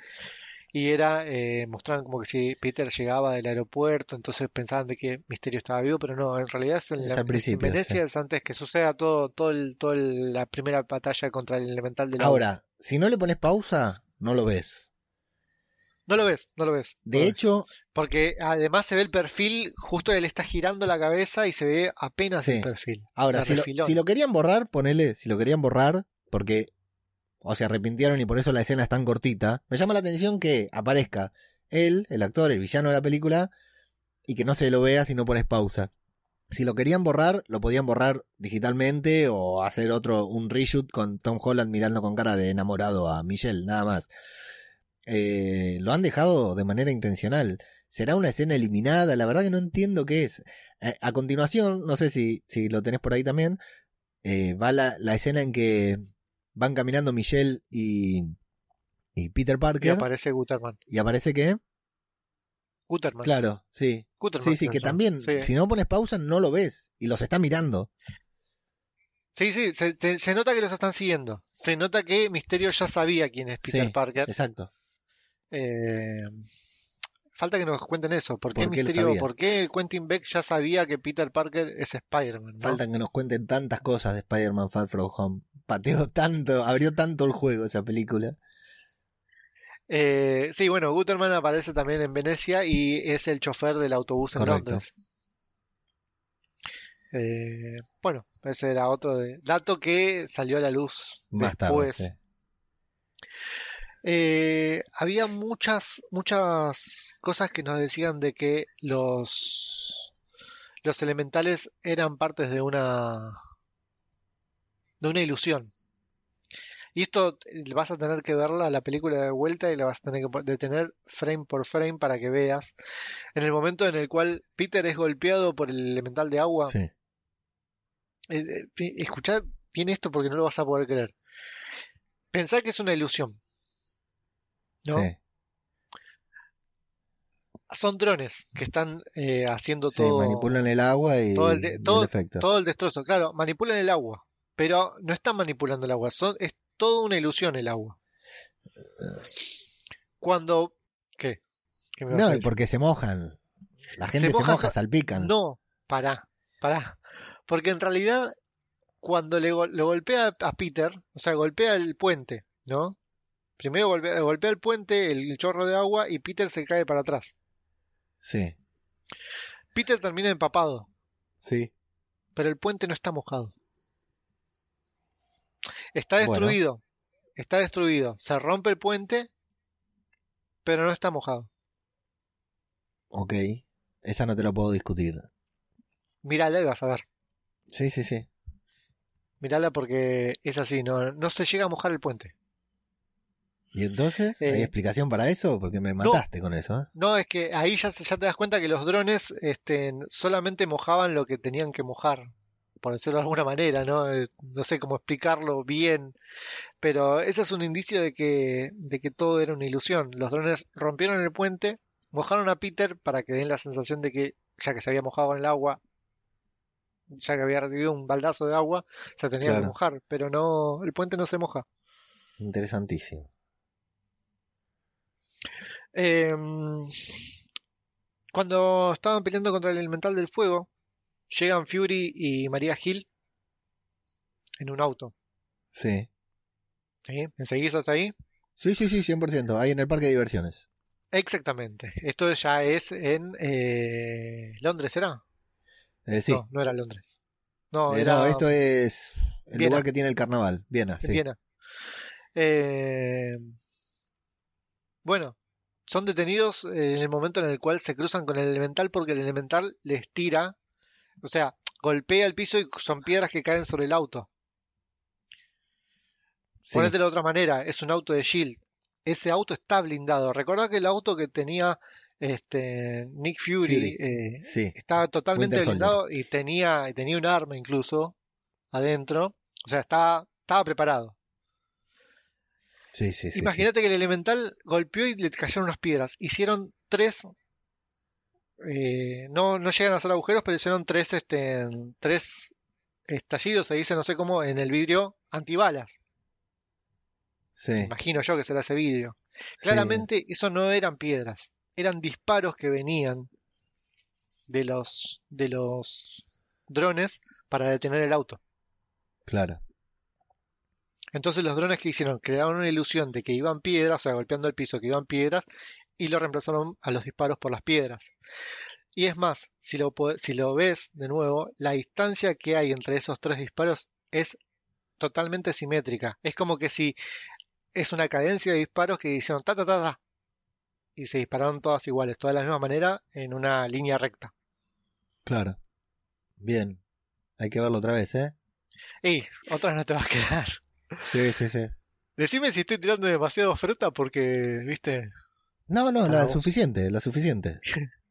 y era, eh, mostraban como que si Peter llegaba del aeropuerto, entonces pensaban de que Misterio estaba vivo, pero no, en realidad es en, Es la- en Venecia, es antes que suceda todo, todo, el, todo el- la primera batalla contra el elemental del agua. Ahora, si no le pones pausa, no lo ves. No lo ves, no lo ves. no De ves. hecho, Porque además se ve el perfil, justo él está girando la cabeza y se ve apenas Sí. el perfil. ahora, de si lo, si lo querían borrar, ponele, si lo querían borrar, porque o se arrepintieron y por eso la escena es tan cortita, me llama la atención que aparezca él, el actor, el villano de la película, y que no se lo vea si no pones pausa. Si lo querían borrar, lo podían borrar digitalmente o hacer otro, un reshoot con Tom Holland mirando con cara de enamorado a Michelle, nada más. Eh, lo han dejado de manera intencional. ¿Será una escena eliminada? La verdad que no entiendo qué es. Eh, a continuación, no sé si, si lo tenés por ahí también, eh, va la, la escena en que van caminando Michelle y, y Peter Y Parker. aparece Guterman. ¿Y aparece qué? Guterman. Claro, sí. Guterman, Sí, sí, que también, Sí, si no pones pausa, no lo ves. Y los está mirando. sí, sí, se, nota que los están siguiendo. Se nota que Misterio ya sabía quién es Peter Sí, Parker. Exacto. Eh, falta que nos cuenten eso. ¿Por qué ¿Por qué lo Misterio, por qué Quentin Beck ya sabía que Peter Parker es Spider-Man? ¿no? Faltan que nos cuenten tantas cosas de Spider-Man Far From Home. Pateó tanto, abrió tanto el juego esa película. Eh, sí, bueno, Guterman aparece también en Venecia y es el chofer del autobús en Correcto. Londres. Eh, bueno, ese era otro de- dato que salió a la luz Más tarde, después. sí. Eh, había muchas, muchas cosas que nos decían de que los, los elementales eran partes de una, de una ilusión. Y esto eh, vas a tener que verla, la película de vuelta, y la vas a tener que detener frame por frame para que veas. En el momento en el cual Peter es golpeado por el elemental de agua, Sí. eh, escuchá bien esto porque no lo vas a poder creer. Pensá que es una ilusión. ¿No? Sí. Son drones que están eh, haciendo Sí, todo, manipulan el agua y, todo el de- efecto. todo el destrozo. Claro, manipulan el agua, pero no están manipulando el agua, son, es toda una ilusión el agua. Cuando... ¿Qué? ¿Qué me No, porque se mojan. La gente se, moja, salpican. No, pará, pará. Porque en realidad, cuando le, lo golpea a Peter, o sea, golpea el puente, ¿no? Primero golpea, golpea el puente, el chorro de agua, y Peter se cae para atrás. Sí, Peter termina empapado, sí. pero el puente no está mojado. Está Bueno. destruido, está destruido. Se rompe el puente, pero no está mojado. Ok. Esa no te lo puedo discutir. Mírala y vas a ver. Sí, sí, sí. Mírala porque es así, no, no se llega a mojar el puente. ¿Y entonces? Eh, ¿Hay explicación para eso? Porque me mataste con eso. ¿eh? No, es que ahí ya, se- ya te das cuenta que los drones este, solamente mojaban lo que tenían que mojar, por decirlo de alguna manera, ¿no? Eh, No sé cómo explicarlo bien, pero ese es un indicio de que, de que todo era una ilusión. Los drones rompieron el puente, mojaron a Peter para que den la sensación de que, ya que se había mojado en el agua, ya que había recibido un baldazo de agua, se tenía que mojar, pero no, el puente no se moja. Interesantísimo. Em, cuando estaban peleando contra el elemental del fuego, llegan Fury y María Hill en un auto. Sí. ¿sí? ¿Me seguís hasta ahí? Sí, sí, sí, 100%. Ahí en el parque de diversiones. Exactamente. Esto ya es en eh, Londres, ¿era? Eh, sí. No, no era Londres. No, Eh, era no, esto es el Viena. lugar que tiene el carnaval. Viena, en sí. Viena. Eh, bueno, son detenidos eh, en el momento en el cual se cruzan con el elemental porque el elemental les tira, o sea, golpea el piso y son piedras que caen sobre el auto. Sí, Ponete de otra manera, es un auto de Shield. Ese auto está blindado. Recordá que el auto que tenía este Nick Fury, Fury. eh, sí. estaba totalmente Winter Soldier. blindado y tenía, y tenía un arma incluso adentro. O sea, estaba, estaba preparado. Sí, sí, sí, sí. Imagínate que el elemental golpeó y le cayeron unas piedras. Hicieron tres. eh, no, no llegan a hacer agujeros, pero hicieron tres, este, tres estallidos, se dice, no sé cómo, en el vidrio antibalas. Sí, Imagino yo que será ese vidrio. sí. Claramente, eso no eran piedras, eran disparos que venían de los, de los drones para detener el auto. Claro. Entonces los drones que hicieron crearon una ilusión de que iban piedras, o sea, golpeando el piso que iban piedras, y lo reemplazaron a los disparos por las piedras. Y es más, si lo, si lo ves de nuevo, la distancia que hay entre esos tres disparos es totalmente simétrica. Es como que si es una cadencia de disparos que hicieron ta ta ta ta y se dispararon todas iguales, todas de la misma manera en una línea recta. Claro. Bien. Hay que verlo otra vez, ¿eh? Y otras no te va a quedar. Sí, sí, sí. Decime si estoy tirando demasiado fruta porque, viste, No, no, la vos. suficiente, la suficiente.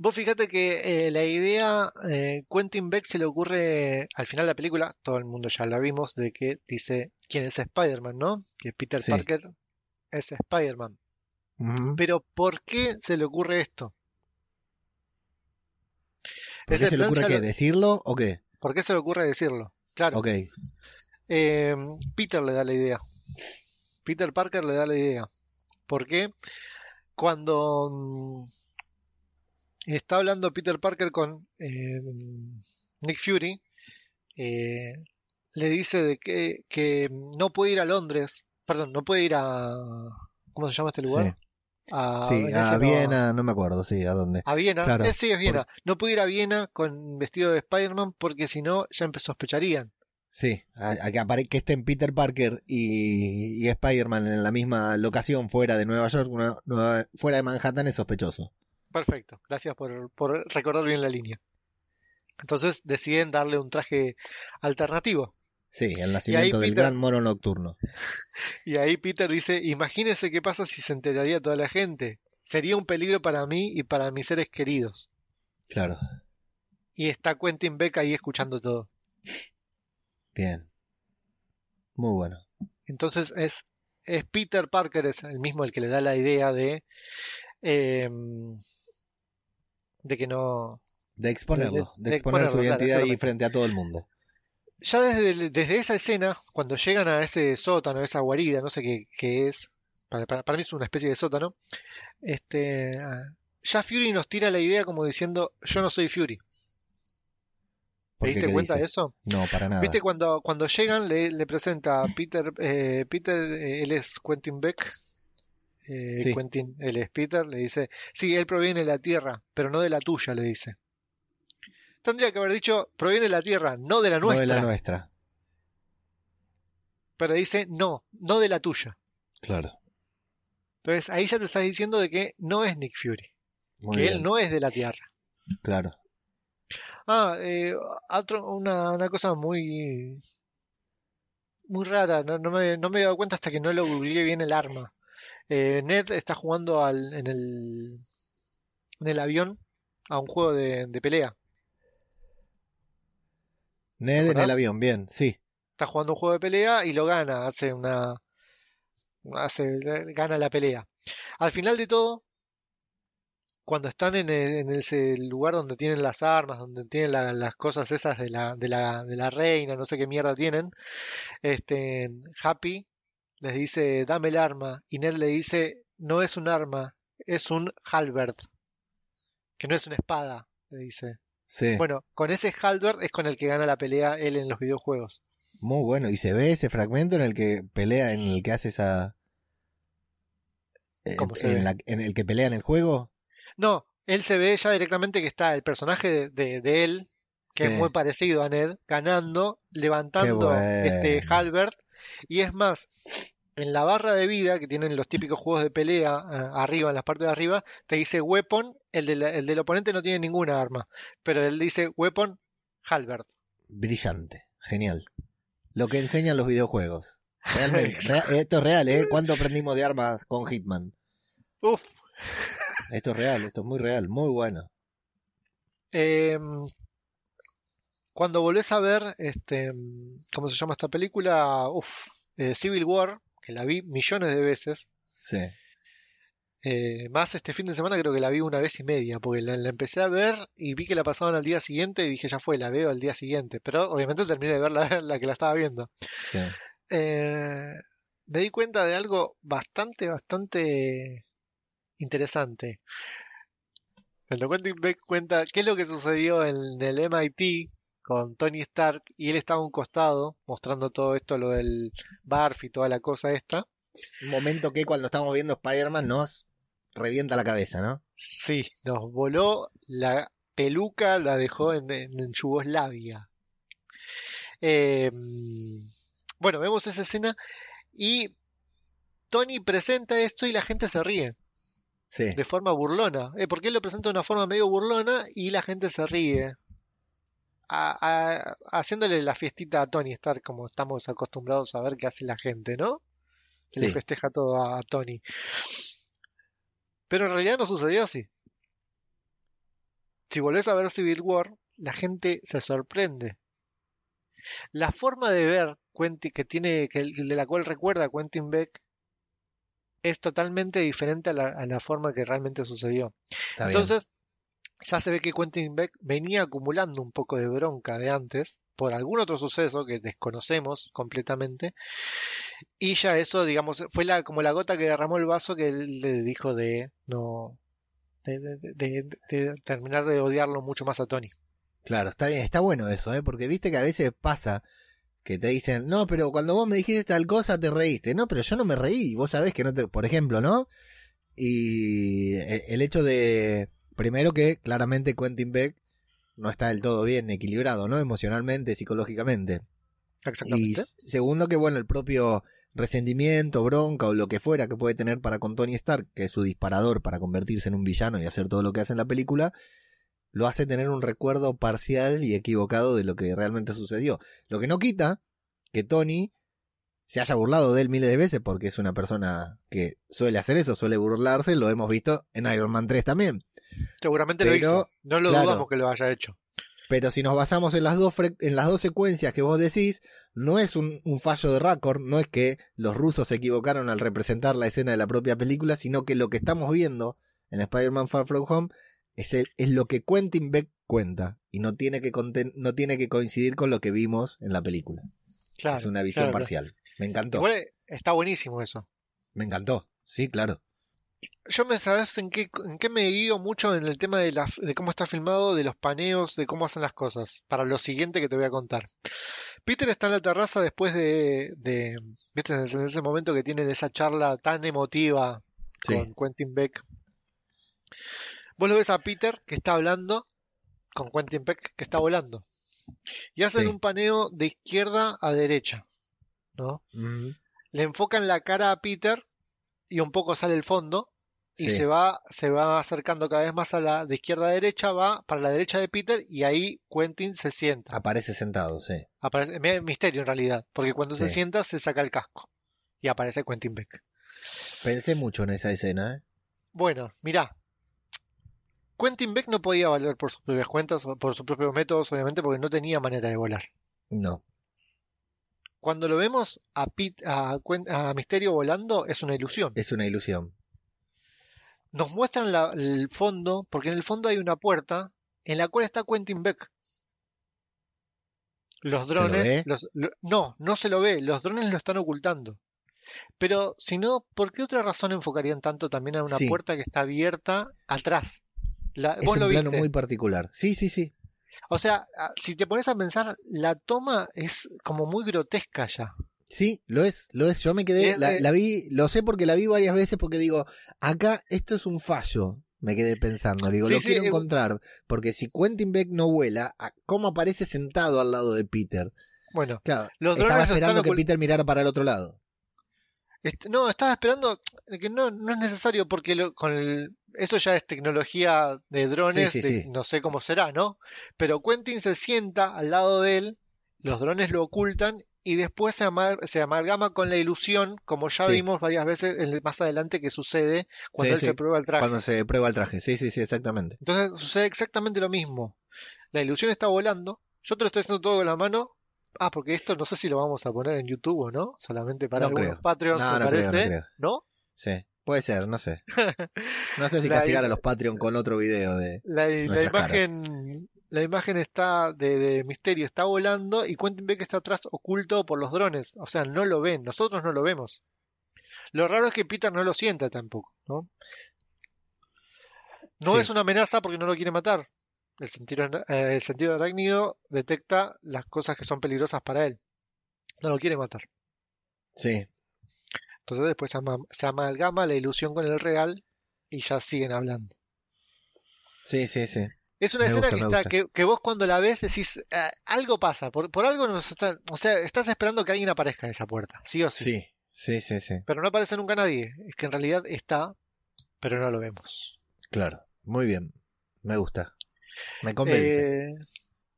Vos fíjate que eh, la idea, eh, Quentin Beck se le ocurre al final de la película, todo el mundo ya la vimos, de que dice quién es Spider-Man, ¿no? Que Peter Sí. Parker es Spider-Man. Pero ¿por qué se le ocurre esto? ¿Por qué se le ocurre qué? lo- ¿Decirlo o qué? ¿Por qué se le ocurre decirlo? Claro, Ok. Eh, Peter le da la idea. Peter Parker le da la idea. ¿Por qué? Cuando mm, está hablando Peter Parker con eh, Nick Fury, eh, le dice de que, que no puede ir a Londres, perdón, no puede ir a... ¿Cómo se llama este lugar? A, Sí, en este a no, Viena, no me acuerdo, sí, a dónde. A Viena, Claro, Eh, sí, es Viena. No puede ir a Viena con vestido de Spider-Man porque si no ya empe- sospecharían. Sí, a, a que, apare- que estén Peter Parker y, y Spider-Man en la misma locación fuera de Nueva York, una- fuera de Manhattan es sospechoso. Perfecto, gracias por, por recordar bien la línea. Entonces deciden darle un traje alternativo. Sí, el nacimiento del Peter- gran mono nocturno. Y ahí Peter dice, imagínese qué pasa si se enteraría toda la gente. Sería un peligro para mí y para mis seres queridos. Claro, Y está Quentin Beck ahí escuchando todo. Bien. Muy bueno. Entonces es, es Peter Parker, es el mismo el que le da la idea de, em, de que no, De exponerlo, de- de, de exponer su exponerlo, claro, identidad y exactamente. frente a todo el mundo. ya desde, desde esa escena, cuando llegan a ese sótano, esa guarida, no sé qué, qué es, para, para- para mí es una especie de sótano, este, ah, ya Fury nos tira la idea como diciendo, yo no soy Fury. ¿Te diste ¿Qué cuenta dice? de eso? No, para nada. ¿Viste cuando, cuando llegan le, le presenta a Peter, eh, Peter, eh, él es Quentin Beck, eh, Sí. Quentin, él es Peter, le dice, sí, él proviene de la Tierra, pero no de la tuya, le dice. Tendría que haber dicho, proviene de la Tierra, no de la No nuestra. de la nuestra. pero dice no, no de la tuya. Claro. Entonces ahí ya te estás diciendo de que no es Nick Fury, Muy que bien. él no es de la Tierra. Claro. Ah, eh, otro- una, una cosa muy muy rara, no, no me, no me he dado cuenta hasta que no lo googleé bien el arma. Eh, Ned está jugando al, en el en el avión a un juego de, de pelea. Ned en el avión, bien, sí. Está jugando un juego de pelea y lo gana, hace una hace, gana la pelea. Al final de todo, cuando están en, el- en ese lugar donde tienen las armas, donde tienen la- las cosas esas de la, de la, de la reina, no sé qué mierda tienen, este, Happy les dice, dame el arma, y Ned le dice, no es un arma, es un halberd, que no es una espada, le dice. Sí. Bueno, con ese halberd es con el que gana la pelea él en los videojuegos. Muy bueno. Y se ve ese fragmento en el que pelea, en el que hace esa. eh, ¿Cómo se en, ve? la- en el que pelea en el juego. No, él se ve ya directamente que está el personaje de, de- de él, que Sí. es muy parecido a Ned, ganando, levantando este bueno. halberd, y es más, en la barra de vida que tienen los típicos juegos de pelea eh, arriba, en las partes de arriba, te dice weapon, el, de la- el del oponente no tiene ninguna arma, pero él dice weapon halberd. Brillante. Genial. Lo que enseñan los videojuegos. Realmente. rea- esto es real, ¿eh? ¿Cuánto aprendimos de armas con Hitman? Uf. Esto es real, esto es muy real. Muy bueno. Em, cuando volvés a ver, este, ¿cómo se llama esta película? Uf, eh, Civil War, que la vi millones de veces. Sí. Eh, más este fin de semana creo que la vi una vez y media, porque la, la empecé a ver y vi que la pasaban al día siguiente y dije, ya fue, la veo al día siguiente. Pero obviamente terminé de ver la, la que la estaba viendo. sí. Eh, me di cuenta de algo bastante, bastante interesante. Cuando Quentin Beck cuenta qué es lo que sucedió en el MIT con Tony Stark y él estaba a un costado mostrando todo esto, lo del barf y toda la cosa esta. Un momento que cuando estamos viendo Spider-Man nos revienta la cabeza, ¿no? Sí, nos voló la peluca, la dejó en, en- en Yugoslavia. Eh, bueno, vemos esa escena y Tony presenta esto y la gente se ríe Sí. de forma burlona. Eh, porque él lo presenta de una forma medio burlona y la gente se ríe. A- a- haciéndole la fiestita a Tony Stark como estamos acostumbrados a ver que hace la gente, ¿no? Que le Sí. festeja todo a Tony. Pero en realidad no sucedió así. si volvés a ver Civil War, la gente se sorprende. La forma de ver Quentin, que tiene, que, de la cual recuerda Quentin Beck, es totalmente diferente a la, a la forma que realmente sucedió. Está bien. Entonces, ya se ve que Quentin Beck venía acumulando un poco de bronca de antes por algún otro suceso que desconocemos completamente y ya eso digamos fue la como la gota que derramó el vaso que él le dijo de no de, de- de- de terminar de odiarlo mucho más a Tony Claro, está bien, está bueno eso, ¿eh? Porque viste que a veces pasa que te dicen, no, pero cuando vos me dijiste tal cosa te reíste. No, pero yo no me reí, vos sabés que no te... Por ejemplo, ¿no? Y el, el hecho de, primero que claramente Quentin Beck no está del todo bien equilibrado, ¿no? Emocionalmente, psicológicamente. Y exactamente s- segundo que, bueno, el propio resentimiento, bronca o lo que fuera que puede tener para con Tony Stark, que es su disparador para convertirse en un villano y hacer todo lo que hace en la película, lo hace tener un recuerdo parcial y equivocado de lo que realmente sucedió. Lo que no quita que Tony se haya burlado de él miles de veces porque es una persona que suele hacer eso, suele burlarse, lo hemos visto en Iron Man 3 también. seguramente lo hizo no lo claro. dudamos que lo haya hecho Pero si nos basamos en las dos, en las dos secuencias que vos decís, no es un, un fallo de Raccord, no es que los rusos se equivocaron al representar la escena de la propia película, sino que lo que estamos viendo en Spider-Man Far From Home es, el- es lo que Quentin Beck cuenta y no tiene, que conten- no tiene que coincidir con lo que vimos en la película. claro es una visión claro, claro. parcial. Me encantó. Igual está buenísimo eso Me encantó. Sí, claro. Yo me sabes en qué, en qué me guío mucho en el tema de, la, de cómo está filmado, de los paneos, de cómo hacen las cosas. Para lo siguiente que te voy a contar. Peter está en la terraza después de, de ¿viste? En ese- en ese momento que tienen esa charla tan emotiva Sí. con Quentin Beck. Vos lo ves a Peter que está hablando con Quentin Beck que está volando. Y hacen Sí. un paneo de izquierda a derecha, ¿no? Le enfocan la cara a Peter y un poco sale el fondo y sí. se va se va acercando cada vez más a la de izquierda a derecha, va para la derecha de Peter y ahí Quentin se sienta. Aparece sentado, sí. Aparece misterio en realidad, porque cuando se sienta se saca el casco y aparece Quentin Beck. Pensé mucho en esa escena, ¿eh? Bueno, mirá. Quentin Beck no podía volar por sus propias cuentas, o por sus propios métodos, obviamente, porque no tenía manera de volar. No. Cuando lo vemos a, Pete, a, Misterio volando, es una ilusión. Es una ilusión. Nos muestran la- el fondo, porque en el fondo hay una puerta en la cual está Quentin Beck. Los ¿Se lo drones, los- lo- no, no se lo ve, los drones lo están ocultando. Pero si no, ¿por qué otra razón enfocarían tanto también a una Sí. puerta que está abierta atrás? La- Es un lo plano viste. muy particular. Sí, sí, sí. O sea, si te pones a pensar, la toma es como muy grotesca ya. Sí, lo es, lo es. Yo me quedé, la, vi, lo sé porque la vi varias veces porque digo, acá esto es un fallo. Me quedé pensando, digo, Sí, lo sí, quiero eh, encontrar porque si Quentin Beck no vuela, ¿a- ¿cómo aparece sentado al lado de Peter? Bueno, Claro, Los estaba esperando que Peter mirara para el otro lado. No, estaba esperando que no, no es necesario porque lo- con el- eso ya es tecnología de drones, Sí, sí, de- sí. no sé cómo será, ¿no? Pero Quentin se sienta al lado de él, los drones lo ocultan y después se, amar- se amalgama con la ilusión, como ya vimos varias veces en- más adelante que sucede cuando él se prueba el traje. Cuando se prueba el traje. Sí, sí, sí, exactamente. Entonces sucede exactamente lo mismo. La ilusión está volando, yo te lo estoy haciendo todo con la mano. Ah, porque esto no sé si lo vamos a poner en YouTube o no, solamente para No algunos creo. Patreons, No, no creo, no parece, creo. ¿no? Sí, puede ser, no sé. No sé si castigar a los Patreon con otro video de... La, la Nuestras caras. imagen, la imagen está de, de Misterio está volando y Quentin Beck está atrás oculto por los drones. O sea, no lo ven, nosotros no lo vemos. Lo raro es que Peter no lo sienta tampoco, ¿no? No Sí. es una amenaza porque no lo quiere matar. El sentido, eh, el sentido arácnido detecta las cosas que son peligrosas para él. No lo quiere matar. Sí, Entonces después se, ama- se amalgama la ilusión con el real y ya siguen hablando. sí, sí, sí. Es una Me escena gusta, que, está, que, que vos cuando la ves decís, "Ah, algo pasa, por, por algo nos está, o sea, estás esperando que alguien aparezca en esa puerta, sí o sí. Sí, sí, sí, sí. Pero no aparece nunca nadie, es que en realidad está, pero no lo vemos. Claro, muy bien. Me gusta. Me convence. Eh,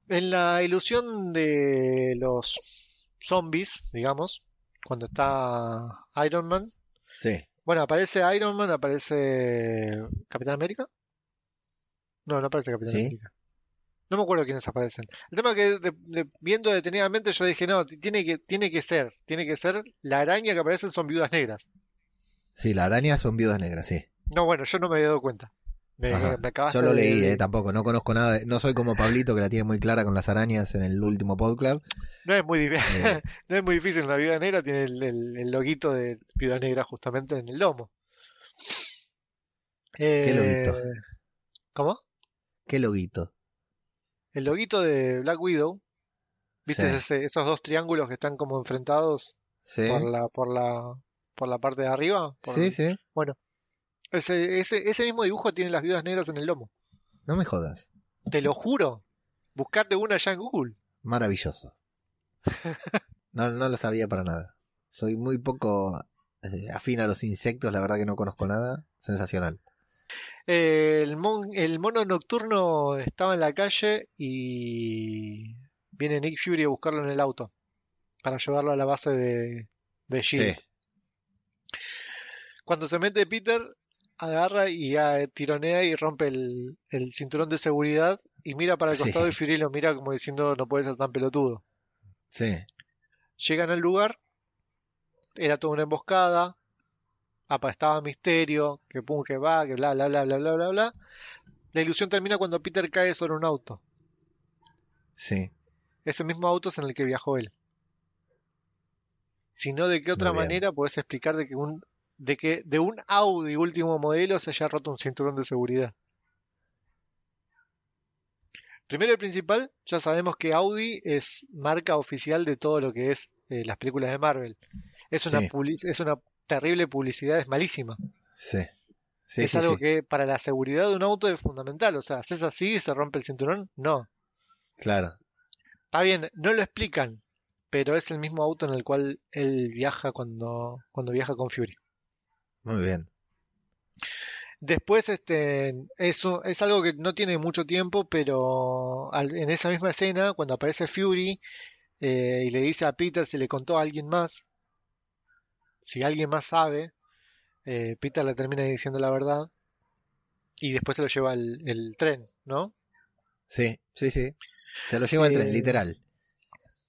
en la ilusión de los zombies, digamos, cuando está Iron Man, Sí. bueno, aparece Iron Man, aparece Capitán América. No, no aparece Capitán ¿Sí? América. No me acuerdo quiénes aparecen. El tema es que de- de- viendo detenidamente yo dije, no, tiene que, tiene que ser, tiene que ser la araña que aparece son viudas negras. Sí, las arañas son viudas negras, sí. No, bueno, yo no me había dado cuenta. Me, me Yo lo de- leí, eh, tampoco, no conozco nada, de- no soy como Pablito que la tiene muy clara con las arañas en el último podcast. No es muy difícil, Eh. no es muy difícil. La viuda negra tiene el, el, el loguito de viuda negra justamente en el lomo. ¿Qué loguito? Eh, ¿Cómo? Qué loguito. El loguito de Black Widow. ¿Viste Sí. ese- esos dos triángulos que están como enfrentados Sí, por la, por la, por la parte de arriba? Por- sí, sí. Ese, ese, ese mismo dibujo tiene las viudas negras en el lomo. No me jodas. Te lo juro. Buscate una ya en Google. Maravilloso. No, no lo sabía para nada. Soy muy poco eh, afín a los insectos, la verdad que no conozco nada. Sensacional. Eh, el, mon- el mono nocturno estaba en la calle y viene Nick Fury a buscarlo en el auto para llevarlo a la base de, de Shield. Sí. Cuando se mete Peter, agarra y ah, tironea y rompe el, el cinturón de seguridad y mira para el Sí. costado y Fury lo mira como diciendo no puede ser tan pelotudo. Sí. Llegan al lugar, era toda una emboscada, estaba misterio, que pum, que va, que bla, bla, bla, bla, bla, bla, bla. La ilusión termina cuando Peter cae sobre un auto. Sí. Ese mismo auto es en el que viajó él. Si no, ¿de qué otra manera puedes explicar de que un de que de un Audi último modelo se haya roto un cinturón de seguridad? Primero y principal, ya sabemos que Audi es marca oficial de todo lo que es eh, las películas de Marvel. Es una, Sí. es una terrible publicidad, es malísima. Sí. Sí, es sí, algo que para la seguridad de un auto es fundamental. O sea, ¿haces así y se rompe el cinturón? No. Claro. Está bien, no lo explican, pero es el mismo auto en el cual él viaja cuando, cuando viaja con Fury. Muy bien. Después, este, eso es algo que no tiene mucho tiempo, pero al- en esa misma escena, cuando aparece Fury eh, y le dice a Peter si le contó a alguien más, si alguien más sabe, eh, Peter le termina diciendo la verdad y después se lo lleva el, el tren, ¿no? Sí, sí, sí. Se lo lleva el Eh, tren, literal.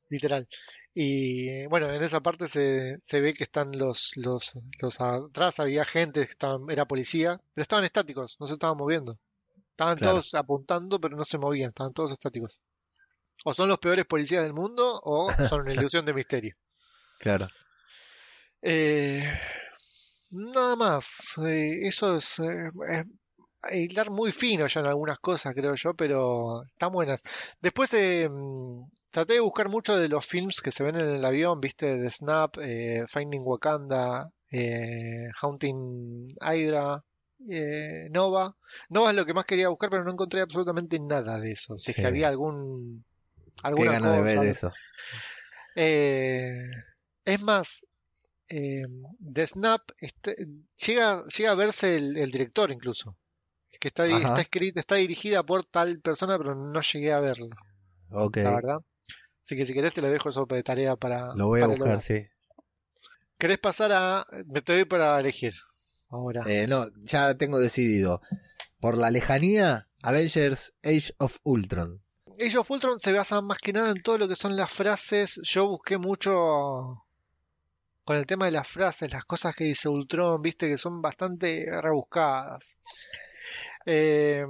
literal. Y bueno, en esa parte se, se ve que están los, los, los atrás, había gente, que estaban, era policía, pero estaban estáticos, no se estaban moviendo. Estaban Claro. todos apuntando, pero no se movían, estaban todos estáticos. O son los peores policías del mundo, o son una ilusión de misterio. Claro. Eh, nada más, eh, eso es, eh, es hilar muy fino ya en algunas cosas, creo yo, pero están buenas. Después eh, mm, traté de buscar mucho de los films que se ven en el avión, viste, de Snap, eh, Finding Wakanda, eh, Haunting Hydra, eh, Nova. Nova es lo que más quería buscar, pero no encontré absolutamente nada de eso. Si es que había algún Qué alguna ganas de ver cosa. eso. Eh, es más, eh, de Snap este- llega, llega a verse el, el director incluso. Que está, está escrita, está dirigida por tal persona, pero no llegué a verlo, Ok. la verdad. Así que si querés te lo dejo eso de tarea para, Lo voy a buscar, sí. ¿Querés pasar a... Me te doy para elegir. Ahora. Eh, no, ya tengo decidido. Por la lejanía, Avengers Age of Ultron. Age of Ultron se basa más que nada en todo lo que son las frases. Yo busqué mucho con el tema de las frases, las cosas que dice Ultron, viste, que son bastante rebuscadas. Eh,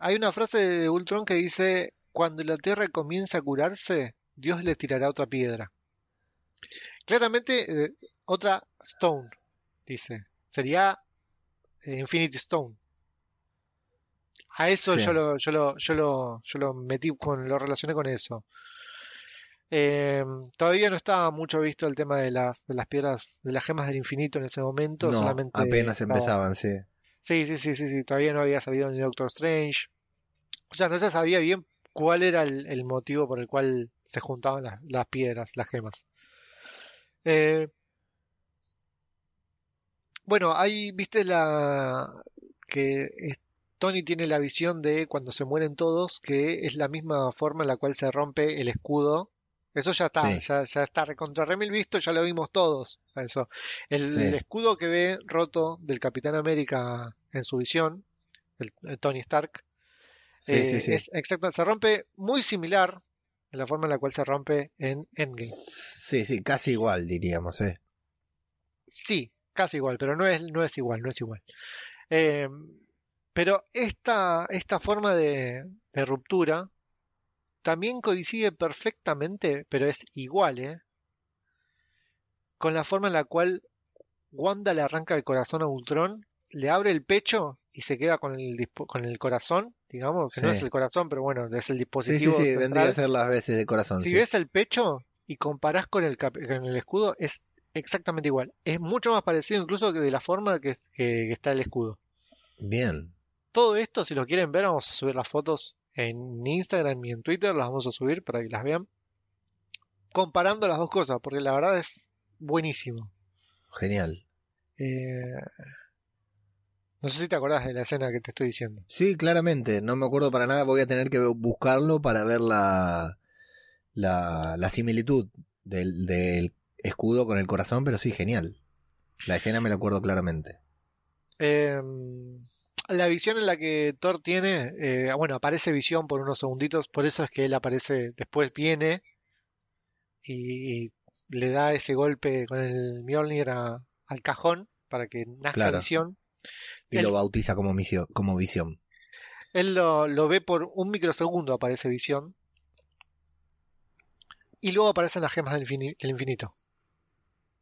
hay una frase de Ultron que dice, cuando la Tierra comience a curarse, Dios le tirará otra piedra. Claramente, eh, otra Stone, dice. Sería eh, Infinity Stone. A eso Sí. yo lo, yo lo, yo lo, yo lo metí con, lo relacioné con eso. Eh, todavía no estaba mucho visto el tema de las, de las piedras, de las gemas del infinito en ese momento, No, solamente apenas estaba- empezaban, sí. Sí, sí, sí, sí, sí, todavía no había salido ni Doctor Strange. O sea, no se sabía bien cuál era el, motivo por el cual se juntaban las, piedras, las gemas. Eh, bueno, ahí viste la que Tony tiene la visión de cuando se mueren todos, que es la misma forma en la cual se rompe el escudo. Eso ya está, Sí. ya, ya está recontra remil visto, ya lo vimos todos. a Eso. El, Sí. el escudo que ve roto del Capitán América en su visión, el, el Tony Stark, Sí, Eh, es exacto, se rompe muy similar de la forma en la cual se rompe en Endgame. Sí, sí, casi igual, diríamos, eh. Sí, casi igual, pero no es, no es igual, no es igual. Eh, pero esta, esta forma de, de ruptura también coincide perfectamente, pero es igual, ¿eh? Con la forma en la cual Wanda le arranca el corazón a Ultron, le abre el pecho y se queda con el, con el corazón, digamos, que no Sí. es el corazón, pero bueno, es el Sí, sí, dispositivo sí, central. vendría a ser las veces de corazón, Si sí. ves el pecho y comparás con el, con el escudo, es exactamente igual. Es mucho más parecido incluso que de la forma que, que- que está el escudo. Bien. Todo esto, si lo quieren ver, vamos a subir las fotos en Instagram y en Twitter, las vamos a subir para que las vean. Comparando las dos cosas, porque la verdad es buenísimo. Genial. Eh, no sé si te acordás de la escena que te estoy diciendo. Sí, claramente, no me acuerdo para nada, voy a tener que buscarlo para ver la, la, la similitud del, del escudo con el corazón, pero sí, genial. La escena me la acuerdo claramente. Eh, la visión en la que Thor tiene, eh, bueno, aparece visión por unos segunditos, por eso es que él aparece, después viene y, y le da ese golpe con el Mjolnir a- al cajón para que nazca Claro. visión. Y lo bautiza como, misio- como visión. Él lo, lo ve por un microsegundo, aparece visión. Y luego aparecen las gemas del infinito.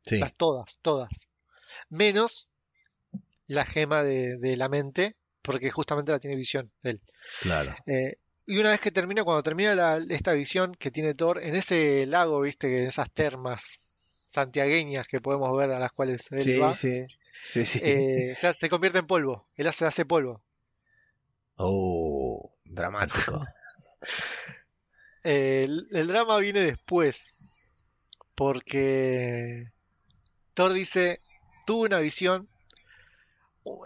Sí, Las todas, todas. Menos la gema de, de la mente, porque justamente la tiene visión él. claro. Eh, y una vez que termina, cuando termina la- esta visión que tiene Thor en ese lago, viste, que esas termas santiagueñas que podemos ver a las cuales él Sí, va, sí, sí, sí. eh, se convierte en polvo. Él hace, hace polvo. Oh, dramático. Eh, el, el drama viene después, porque Thor dice, tuve una visión,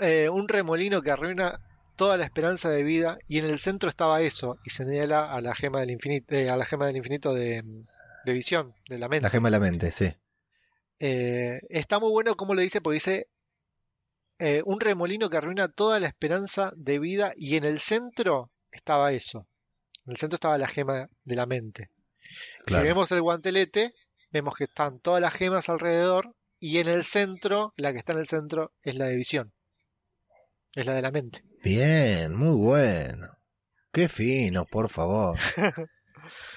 eh, un remolino que arruina toda la esperanza de vida y en el centro estaba eso y señala a la gema del infinito, eh, a la gema del infinito de, de visión, de la mente. La gema de la mente, sí. Eh, está muy bueno como lo dice, porque dice eh, un remolino que arruina toda la esperanza de vida y en el centro estaba eso. En el centro estaba la gema de la mente. Claro. Si vemos el guantelete, vemos que están todas las gemas alrededor y en el centro, la que está en el centro es la de visión. Es la de la mente. Bien, muy bueno. Qué fino, por favor.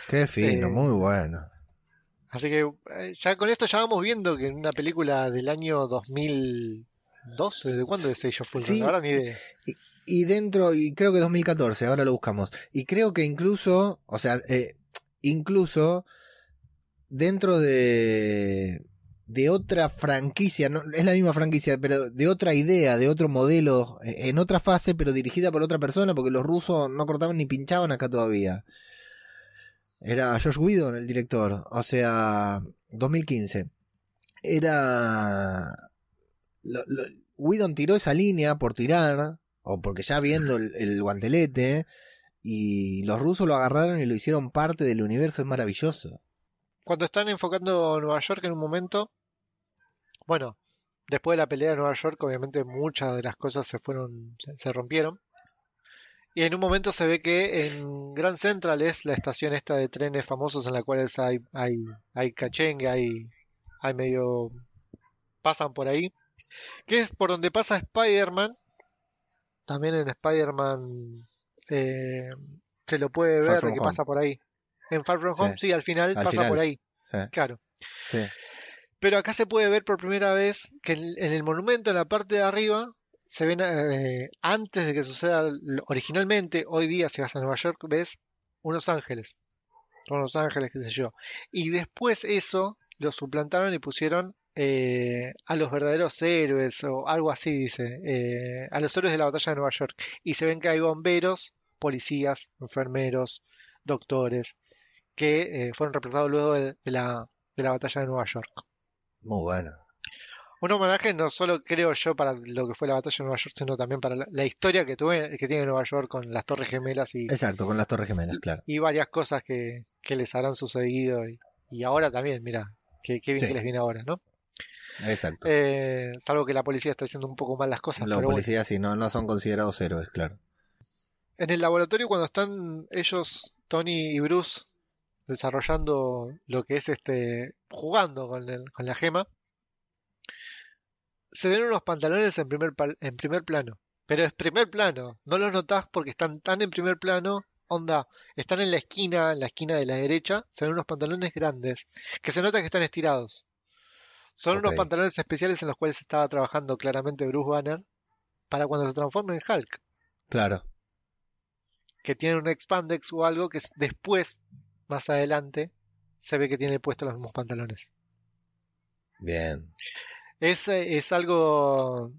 Qué fino, Eh, muy bueno. Así que eh, ya con esto ya vamos viendo que en una película del año 2012, ¿de cuándo es Age of? Sí. Ahora ni. Y dentro, y creo que 2014, ahora lo buscamos. Y creo que incluso, o sea, eh, incluso dentro de, de otra franquicia, no, es la misma franquicia, pero de otra idea, de otro modelo, eh, en otra fase, pero dirigida por otra persona, porque los rusos no cortaban ni pinchaban acá todavía. Era Josh Whedon el director, o sea, 2015. Era... Lo, Whedon tiró esa línea por tirar, o porque ya viendo el, el guantelete, y los rusos lo agarraron y lo hicieron parte del universo, es maravilloso. Cuando están enfocando Nueva York en un momento, bueno, después de la pelea de Nueva York, obviamente muchas de las cosas se fueron, se, se rompieron. Y en un momento se ve que en Grand Central es la estación esta de trenes famosos en la cual hay, hay, hay cachengue, hay, hay medio, pasan por ahí, que es por donde pasa Spider-Man. También en Spider-Man eh, se lo puede ver que Home. pasa por ahí. En Far From Sí. Home, sí, al final Al pasa final. por ahí, Sí, claro. sí. Pero acá se puede ver por primera vez que en, el monumento, en la parte de arriba, se ven eh, antes de que suceda originalmente, hoy día si vas a Nueva York, ves unos ángeles. Unos ángeles, qué sé yo. Y después eso lo suplantaron y pusieron eh, a los verdaderos héroes o algo así, dice. eh, a los héroes de la batalla de Nueva York. Y se ven que hay bomberos, policías, enfermeros, doctores, que eh, fueron reemplazados luego de, de la, de la batalla de Nueva York. Muy bueno. Un homenaje no solo creo yo para lo que fue la batalla de Nueva York, sino también para la, la historia que tuve, que tiene Nueva York con las Torres Gemelas y, Exacto, con las Torres Gemelas, claro. y varias cosas que, que les habrán sucedido y, y ahora también, mira, qué, bien Sí. que les viene ahora, ¿no? Exacto. Eh, salvo que la policía está haciendo un poco mal las cosas, Los bueno. policías sí, no, no son considerados héroes, claro. en el laboratorio cuando están ellos, Tony y Bruce, desarrollando lo que es este, jugando con, el- con la gema, se ven unos pantalones en primer, en primer plano. Pero es primer plano, no los notás porque están tan en primer plano, onda, están en la esquina, en la esquina de la derecha, se ven unos pantalones grandes, que se nota que están estirados. Son unos pantalones especiales en los cuales estaba trabajando claramente Bruce Banner para cuando se transforme en Hulk, Claro. que tiene un expandex o algo que después, más adelante, se ve que tiene puesto los mismos pantalones. Bien. Es, es algo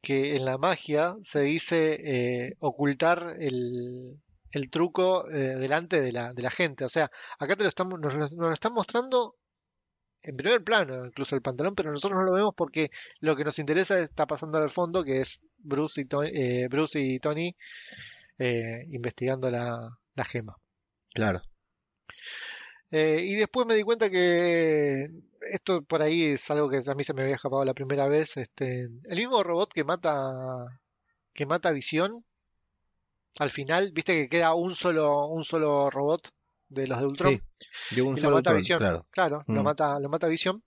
que en la magia se dice eh, ocultar el, el truco eh, delante de la, de la gente. O sea, acá te lo estamos, nos, nos lo están mostrando en primer plano, incluso el pantalón, pero nosotros no lo vemos porque lo que nos interesa está pasando al fondo, que es Bruce y Tony, eh, Bruce y Tony eh, investigando la, la gema. Claro. Eh, y después me di cuenta que esto por ahí es algo que a mí se me había escapado la primera vez. Este, el mismo robot que mata que mata a Visión, al final, viste que queda un solo un solo robot de los de Ultron Sí. De un y lo solo mata a Ultron, Visión. claro. Claro, lo Mm. mata lo mata Visión.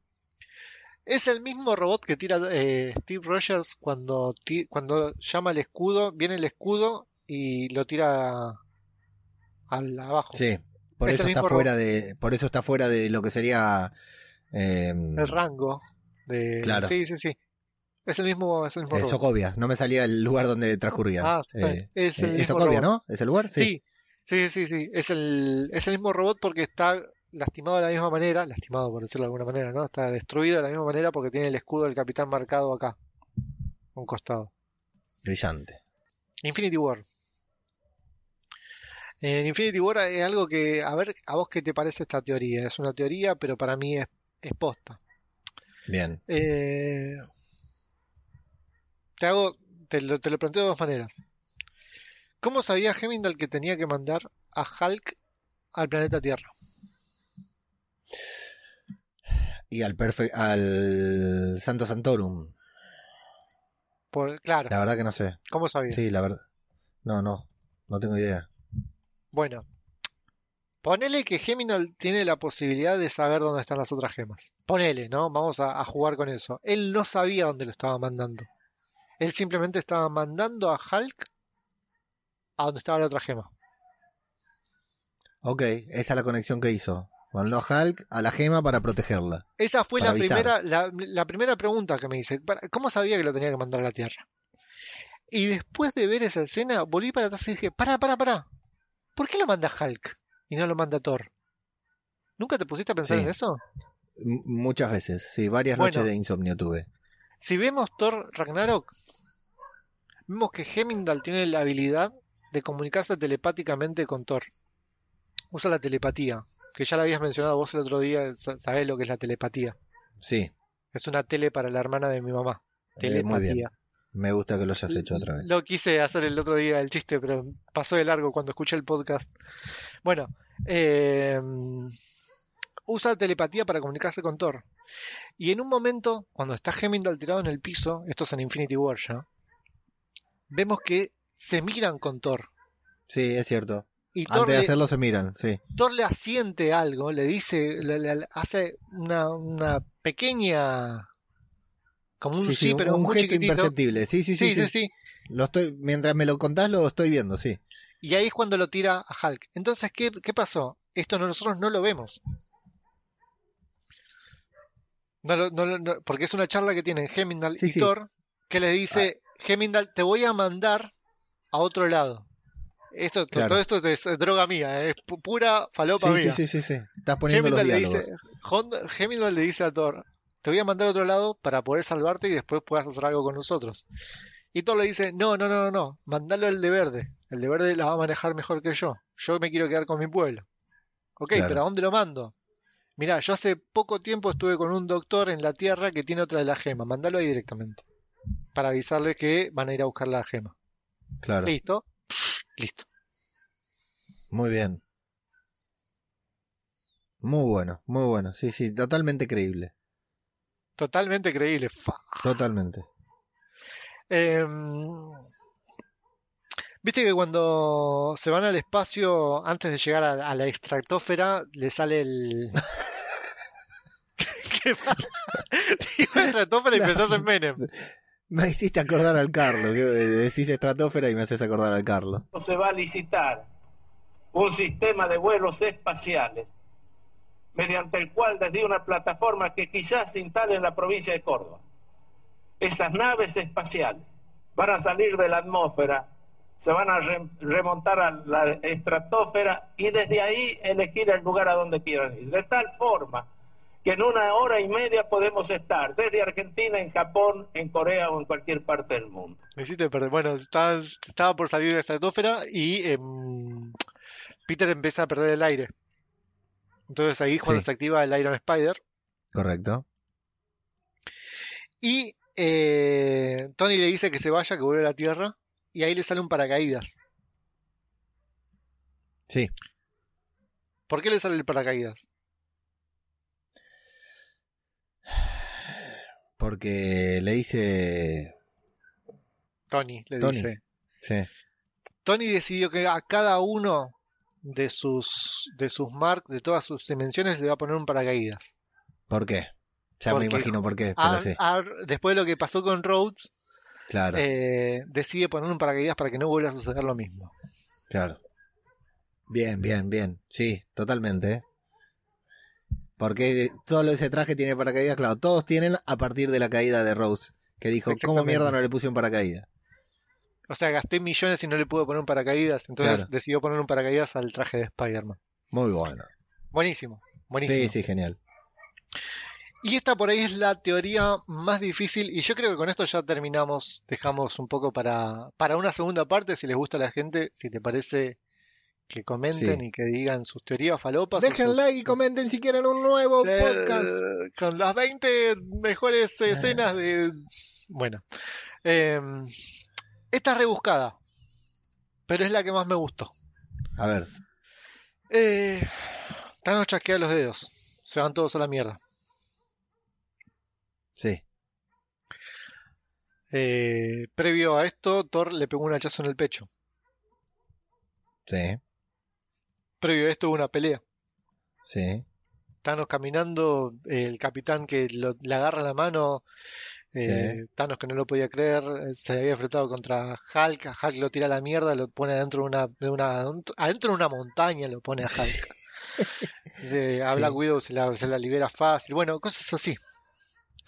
Es el mismo robot que tira eh, Steve Rogers cuando cuando llama al escudo, viene el escudo y lo tira al abajo. Sí. Por Es eso está fuera de. Por eso está fuera de lo que sería. eh, el rango de Claro. sí sí sí es el mismo es el mismo eh. Socovia. No me salía el lugar donde transcurría. Ah. Eh, es el eh, es Socovia, robot. ¿no? ¿Es el lugar? sí sí sí sí es el es el mismo robot porque está lastimado de la misma manera lastimado por decirlo de alguna manera no está destruido de la misma manera porque tiene el escudo del capitán marcado acá un costado Brillante. Infinity War en Infinity War es algo que a ver a vos qué te parece esta teoría es una teoría pero para mí es, es posta Bien. Eh, te hago, te lo, te lo planteo de dos maneras. ¿Cómo sabía Hemingway que tenía que mandar a Hulk al planeta Tierra? Y al perfe al Santo Santorum. Por, claro, La verdad que no sé. ¿cómo sabía? Sí, la verdad. No, no. No tengo idea. Bueno, ponele que Hemingway tiene la posibilidad de saber dónde están las otras gemas. Ponele, ¿no? Vamos a, a jugar con eso. Él no sabía dónde lo estaba mandando. Él simplemente estaba mandando a Hulk a donde estaba la otra gema. Ok, esa es la conexión que hizo. Mandó a Hulk a la gema para protegerla. Esa fue la avisar. primera, la, la primera pregunta que me hice. ¿Cómo sabía que lo tenía que mandar a la Tierra? Y después de ver esa escena, volví para atrás y dije, para, para, para. ¿Por qué lo manda Hulk y no lo manda Thor? ¿Nunca te pusiste a pensar Sí. en eso? M- muchas veces. Sí, varias Bueno. noches de insomnio tuve. Si vemos Thor Ragnarok, vemos que Hemingway tiene la habilidad de comunicarse telepáticamente con Thor. Usa la telepatía, que ya la habías mencionado vos el otro día, sa- sabés lo que es la telepatía. Sí, Es una tele para la hermana de mi mamá. eh, muy bien. Me gusta que lo hayas hecho otra vez. Lo quise hacer el otro día el chiste, pero pasó de largo cuando escuché el podcast. Bueno, eh, usa telepatía para comunicarse con Thor. Y en un momento, cuando está Hemingway tirado en el piso, esto es en Infinity War ya, vemos que se miran con Thor. Sí, es cierto. Y Thor Antes de le, hacerlo se miran, sí. Thor le asiente algo, le dice, le, le hace una, una pequeña, como un Sí, sí, sí, pero un muy gesto chiquitito. imperceptible. Sí, sí, sí, sí, sí. sí, sí. Lo estoy, mientras me lo contás, lo estoy viendo, sí. Y ahí es cuando lo tira a Hulk. Entonces, ¿qué, qué pasó? Esto no- nosotros no lo vemos. No no no- porque es una charla que tienen Hemingway Sí, y sí. Thor, que le dice, Hemingway, te voy a mandar a otro lado. Esto, Claro. Todo esto es droga mía, es pu- pura falopa Sí, sí, mía. sí, sí, sí. Estás poniendo los Hemingway le, diálogos. dice, Honda- Hemingway le dice a Thor, te voy a mandar a otro lado para poder salvarte y después puedas hacer algo con nosotros. Y Thor le dice, no, no, no, no, no, mandalo al de verde. El de verde la va a manejar mejor que yo. Yo me quiero quedar con mi pueblo. Ok, Claro. pero ¿a dónde lo mando? Mirá, yo hace poco tiempo estuve con un doctor en la Tierra que tiene otra de la gema. Mandalo ahí directamente. Para avisarle que van a ir a buscar la gema. Claro. ¿Listo? Psh, listo. Muy bien. Muy bueno, muy bueno. Sí, sí, totalmente creíble. Totalmente creíble. Fa. Totalmente. Em, Viste que cuando se van al espacio, antes de llegar a, a la extractósfera, le sale el. ¿Qué pasa? Digo estratosfera y pensás en Menem. Me hiciste acordar al Carlos. Decís estratosfera y me haces acordar al Carlos. se va a licitar un sistema de vuelos espaciales mediante el cual desde una plataforma que quizás se instale en la provincia de Córdoba, esas naves espaciales van a salir de la atmósfera, se van a re- remontar a la estratosfera y desde ahí elegir el lugar a donde quieran ir. De tal forma que en una hora y media podemos estar desde Argentina, en Japón, en Corea o en cualquier parte del mundo. Me hiciste perder. Bueno, estaba, por salir de la estratosfera y em, Peter empieza a perder el aire. Entonces ahí es cuando Sí. se activa el Iron Spider. Correcto. Y eh, Tony le dice que se vaya, que vuelve a la Tierra. Y ahí le sale un paracaídas. Sí. ¿Por qué le sale el paracaídas? Porque le dice. Tony le Tony. dice. Sí. Tony decidió que a cada uno de sus de sus marcas, de todas sus dimensiones, le va a poner un paracaídas. ¿Por qué? Ya me Porque imagino por qué, pero A- sí. a- después de lo que pasó con Rhodes, Claro, eh, decide poner un paracaídas para que no vuelva a suceder lo mismo. claro. Bien, bien, bien. Sí, totalmente. ¿eh? Porque todo ese traje tiene paracaídas, claro. Todos tienen a partir de la caída de Rose. Que dijo, ¿cómo mierda no le puse un paracaídas? O sea, gasté millones y no le pude poner un paracaídas, entonces Claro. decidió poner un paracaídas al traje de Spider-Man. Muy bueno. Buenísimo, buenísimo. Sí, sí, genial. Y esta por ahí es la teoría más difícil y yo creo que con esto ya terminamos, dejamos un poco para, para una segunda parte, si les gusta a la gente, si te parece que comenten Sí. y que digan sus teorías falopas. Dejen sus- like y comenten si quieren un nuevo Eh, podcast. Con las 20 mejores escenas de... Bueno. Eh, esta es rebuscada, pero es la que más me gustó. A ver, Eh, Thanos chasquea los dedos, se van todos a la mierda. sí. Eh, previo a esto, Thor le pegó un hachazo en el pecho. Sí, Previo a esto hubo una pelea. sí. Thanos caminando, el capitán que lo- le agarra la mano, eh, Thanos que no lo podía creer, eh, se había enfrentado contra Hulk, a Hulk lo tira a la mierda, lo pone adentro de una, de una, adentro de una montaña, lo pone a Hulk. Eh, a Sí. Black Widow se la, se la libera fácil, bueno, cosas así.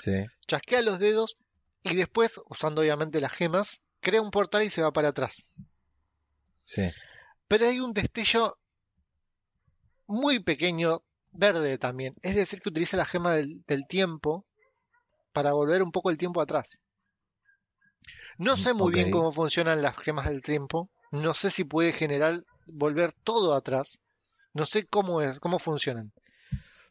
Sí. Chasquea los dedos y después, usando obviamente las gemas, crea un portal y se va para atrás. Sí. Pero hay un destello muy pequeño, verde también. Es decir, que utiliza la gema del, del tiempo para volver un poco el tiempo atrás. No sé muy bien cómo funcionan las gemas del tiempo. No sé si puede generar volver todo atrás. No sé cómo es, cómo funcionan.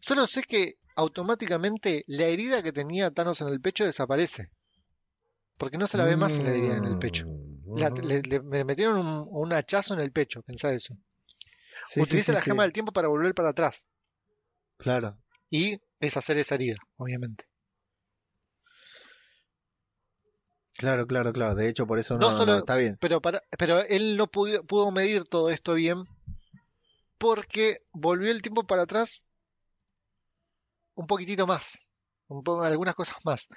Solo sé que automáticamente la herida que tenía Thanos en el pecho desaparece. Porque no se la ve más la herida en el pecho. Mm. La- le, le- me metieron un, un hachazo en el pecho, pensá eso. Sí, Utiliza sí, la gema del tiempo para volver para atrás Claro. y deshacer esa herida, obviamente. Claro, claro, claro. De hecho, por eso No no, no, solo- está bien. Pero, para, pero él no pudo, pudo medir todo esto bien porque volvió el tiempo para atrás un poquitito más, un po- algunas cosas más.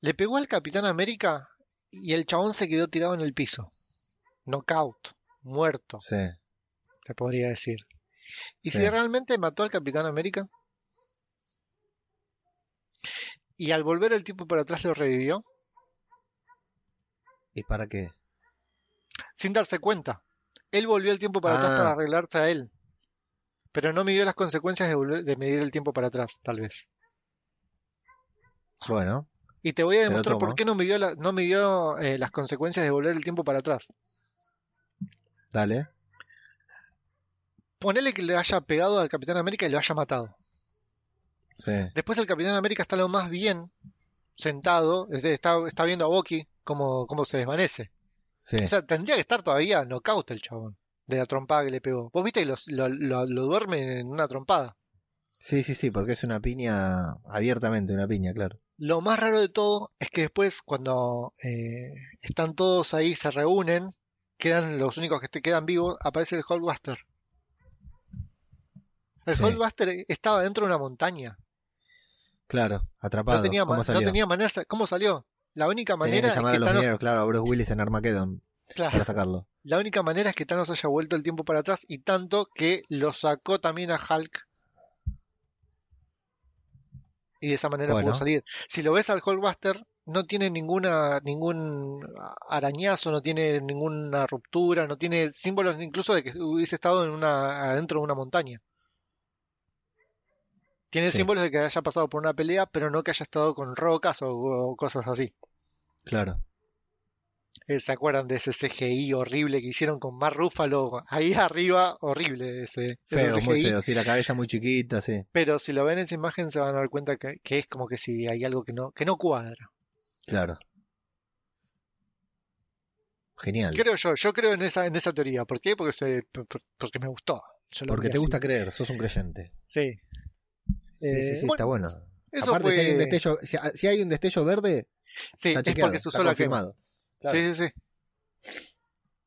Le pegó al Capitán América y el chabón se quedó tirado en el piso. Knockout, muerto, Sí. se podría decir. ¿Y Sí. si realmente mató al Capitán América? Y al volver el tiempo para atrás lo revivió ¿Y para qué? sin darse cuenta. Él volvió el tiempo para atrás Ah. para arreglarse a él. Pero no midió las consecuencias de, volver- de medir el tiempo para atrás, tal vez. Bueno, Y te voy a demostrar por qué no midió, la- no midió eh, las consecuencias de volver el tiempo para atrás. dale. Ponele que le haya pegado al Capitán América y lo haya matado. Sí. Después el Capitán América está lo más bien sentado, está, está viendo a Bucky cómo, cómo se desvanece. Sí. O sea, tendría que estar todavía knockout el chabón de la trompada que le pegó. Vos viste que lo, lo, lo duerme en una trompada. Sí, sí, sí, porque es una piña abiertamente, una piña, claro. Lo más raro de todo es que después, cuando eh, están todos ahí, se reúnen, quedan los únicos que te quedan vivos, aparece el Hulkbuster. El Sí. Hulkbuster estaba dentro de una montaña. Claro, atrapado. No tenía, ¿Cómo no salió? tenía manera. ¿Cómo salió? La única manera que es llamar que a los Thanos- mineros, claro, a Bruce Willis en Armageddon claro, para sacarlo. la única manera es que Thanos haya vuelto el tiempo para atrás y tanto que lo sacó también a Hulk. Y de esa manera Bueno. pudo salir. Si lo ves al Hulkbuster, no tiene ninguna ningún arañazo, no tiene ninguna ruptura, no tiene símbolos incluso de que hubiese estado en una adentro de una montaña. Tiene Sí. símbolos de que haya pasado por una pelea, pero no que haya estado con rocas o, o cosas así. Claro. Eh, ¿Se acuerdan de ese CGI horrible que hicieron con Mar Ruffalo? Ahí arriba, horrible ese, ese Feo, muy feo. Sí, la cabeza muy chiquita, sí. Pero si lo ven en esa imagen se van a dar cuenta que, que es como que si hay algo que no, que no cuadra. Claro. Genial. Creo yo, yo creo en esa, en esa teoría. ¿Por qué? Porque, se- por- por- porque me gustó. Yo Porque te así. gusta creer, sos un creyente. Sí. Sí, Eh, sí, sí, bueno, está bueno. Eso Aparte, si hay un fue- destello, si, si hay un destello verde, Sí, está es porque se está usó la. Claro. Sí, sí, sí.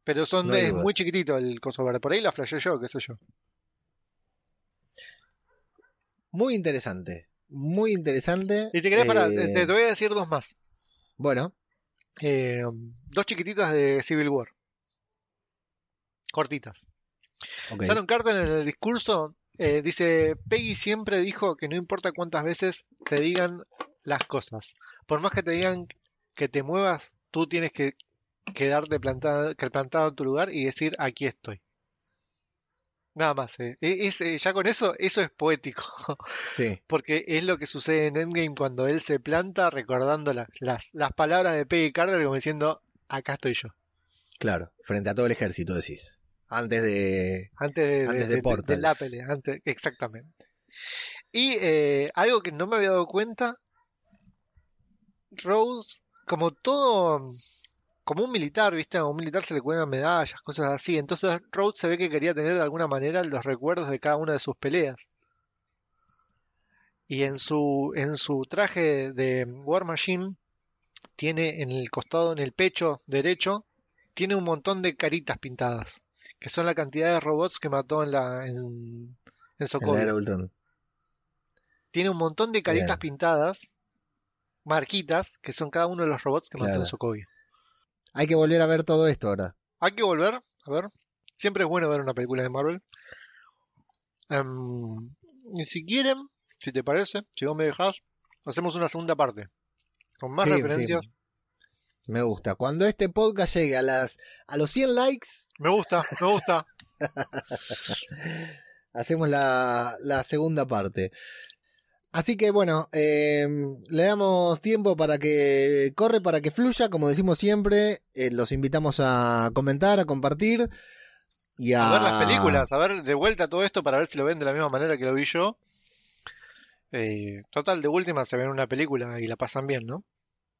Pero son No es muy chiquitito el coso verde. Por ahí la flashé yo, qué sé yo. Muy interesante. Muy interesante. Y te querés parar, Eh, te, te voy a decir dos más. Bueno, Eh, dos chiquititas de Civil War. Cortitas. ok. Sharon Carter en el discurso eh, dice, Peggy siempre dijo que no importa cuántas veces te digan las cosas, por más que te digan que te muevas, tú tienes que quedarte plantado, plantado en tu lugar y decir, aquí estoy. Nada más. eh. E- es, eh, ya con eso, eso es poético, Sí, porque es lo que sucede en Endgame cuando él se planta recordando las, las, las palabras de Peggy Carter como diciendo, acá estoy yo. claro. Frente a todo el ejército, decís. Antes de. Antes de, Antes de de- de- antes, exactamente. Y eh, algo que no me había dado cuenta, Rose, como todo, como un militar, ¿viste? A un militar se le cuelgan medallas, cosas así. Entonces Rose se ve que quería tener de alguna manera los recuerdos de cada una de sus peleas. Y en su, en su traje de War Machine, tiene en el costado, en el pecho derecho, tiene un montón de caritas pintadas que son la cantidad de robots que mató en la en, en Sokovia. Tiene un montón de caritas Bien. pintadas, marquitas, que son cada uno de los robots que mató en Sokovia. Hay que volver a ver todo esto ahora. Hay que volver, a ver. Siempre es bueno ver una película de Marvel. Em, y si quieren, si te parece, si vos me dejás, hacemos una segunda parte. Con más Sí, referencias. sí. Me gusta. Cuando este podcast llegue a las a los 100 likes, Me gusta, me gusta. hacemos la, la segunda parte. Así que bueno, eh, le damos tiempo para que corre, para que fluya, como decimos siempre. Eh, los invitamos a comentar, a compartir y a, a ver las películas, a ver de vuelta todo esto para ver si lo ven de la misma manera que lo vi yo. Eh, total, de última se ven una película y la pasan bien, ¿no?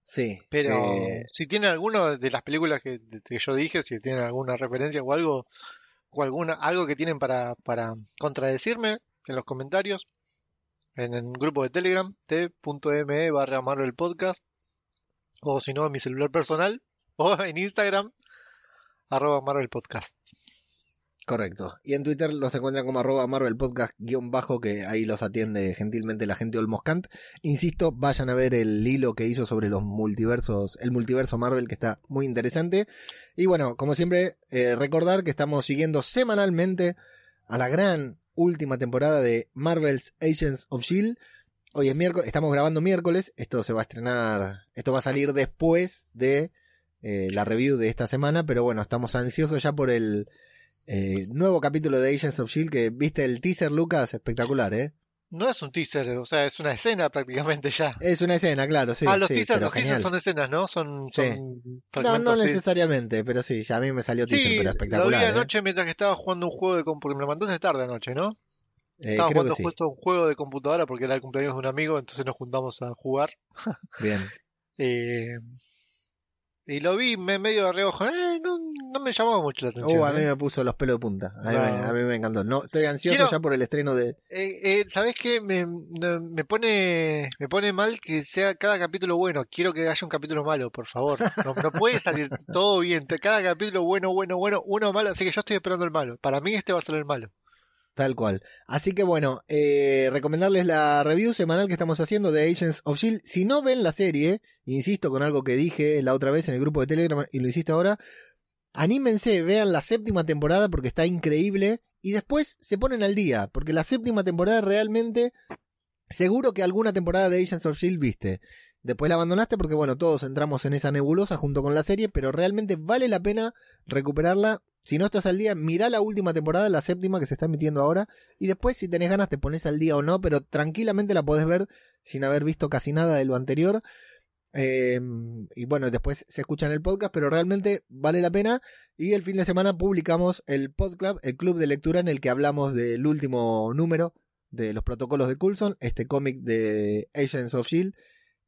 Sí, Pero que- si tienen alguno de las películas que, que yo dije, si tienen alguna referencia o algo, o alguna, algo que tienen para, para contradecirme en los comentarios, en el grupo de Telegram, t.me barra Marvel Podcast, o si no, en mi celular personal, o en Instagram, arroba Marvel Podcast. Correcto. Y en Twitter los encuentran como arroba Marvel Podcast guion bajo, que ahí los atiende gentilmente la gente de Olmoscant. Insisto, vayan a ver el hilo que hizo sobre los multiversos, el multiverso Marvel, que está muy interesante. Y bueno, como siempre, eh, recordar que estamos siguiendo semanalmente a la gran última temporada de Marvel's Agents of Shield. Hoy es miércoles, estamos grabando miércoles, esto se va a estrenar, esto va a salir después de eh, la review de esta semana, pero bueno, estamos ansiosos ya por el eh, nuevo capítulo de Agents of Shield que viste el teaser, Lucas, espectacular, ¿eh? No es un teaser, o sea, es una escena prácticamente ya. Es una escena, claro, sí, ah, los sí, teasers, pero los teasers son escenas, ¿no? Son, Sí. son No, no de- necesariamente, pero sí, ya a mí me salió teaser, Sí, pero lo vi espectacular. ¿eh? anoche mientras que estaba jugando un juego de computadora, porque me lo mandaste tarde anoche, ¿no? Eh, Estaba jugando justo un juego de computadora porque era el cumpleaños de un amigo, entonces nos juntamos a jugar. Bien. Eh, y lo vi me medio de reojo. Eh, no, no me llamó mucho la atención. Uh, a mí ¿eh? me puso los pelos de punta. A mí, No. me, a mí me encantó. No, estoy ansioso Quiero- ya por el estreno de. Eh, eh, ¿Sabés qué? Me, me pone me pone mal que sea cada capítulo bueno. Quiero que haya un capítulo malo, por favor. No, no puede salir todo bien. Cada capítulo bueno, bueno, bueno, uno malo. Así que yo estoy esperando el malo. Para mí este va a ser el malo. Tal cual. Así que bueno, eh, recomendarles la review semanal que estamos haciendo de Agents of Shield. Si no ven la serie, insisto con algo que dije la otra vez en el grupo de Telegram y lo insisto ahora, anímense, vean la séptima temporada porque está increíble y después se ponen al día, porque la séptima temporada realmente, seguro que alguna temporada de Agents of Shield viste. Después la abandonaste porque bueno, todos entramos en esa nebulosa junto con la serie, pero realmente vale la pena recuperarla. Si no estás al día, mirá la última temporada, la séptima que se está emitiendo ahora, y después si tenés ganas te pones al día o no, pero tranquilamente la podés ver sin haber visto casi nada de lo anterior. Eh, y bueno, después se escucha en el podcast, pero realmente vale la pena. Y el fin de semana publicamos el Podclub, el club de lectura en el que hablamos del último número de los protocolos de Coulson, este cómic de Agents of Shield,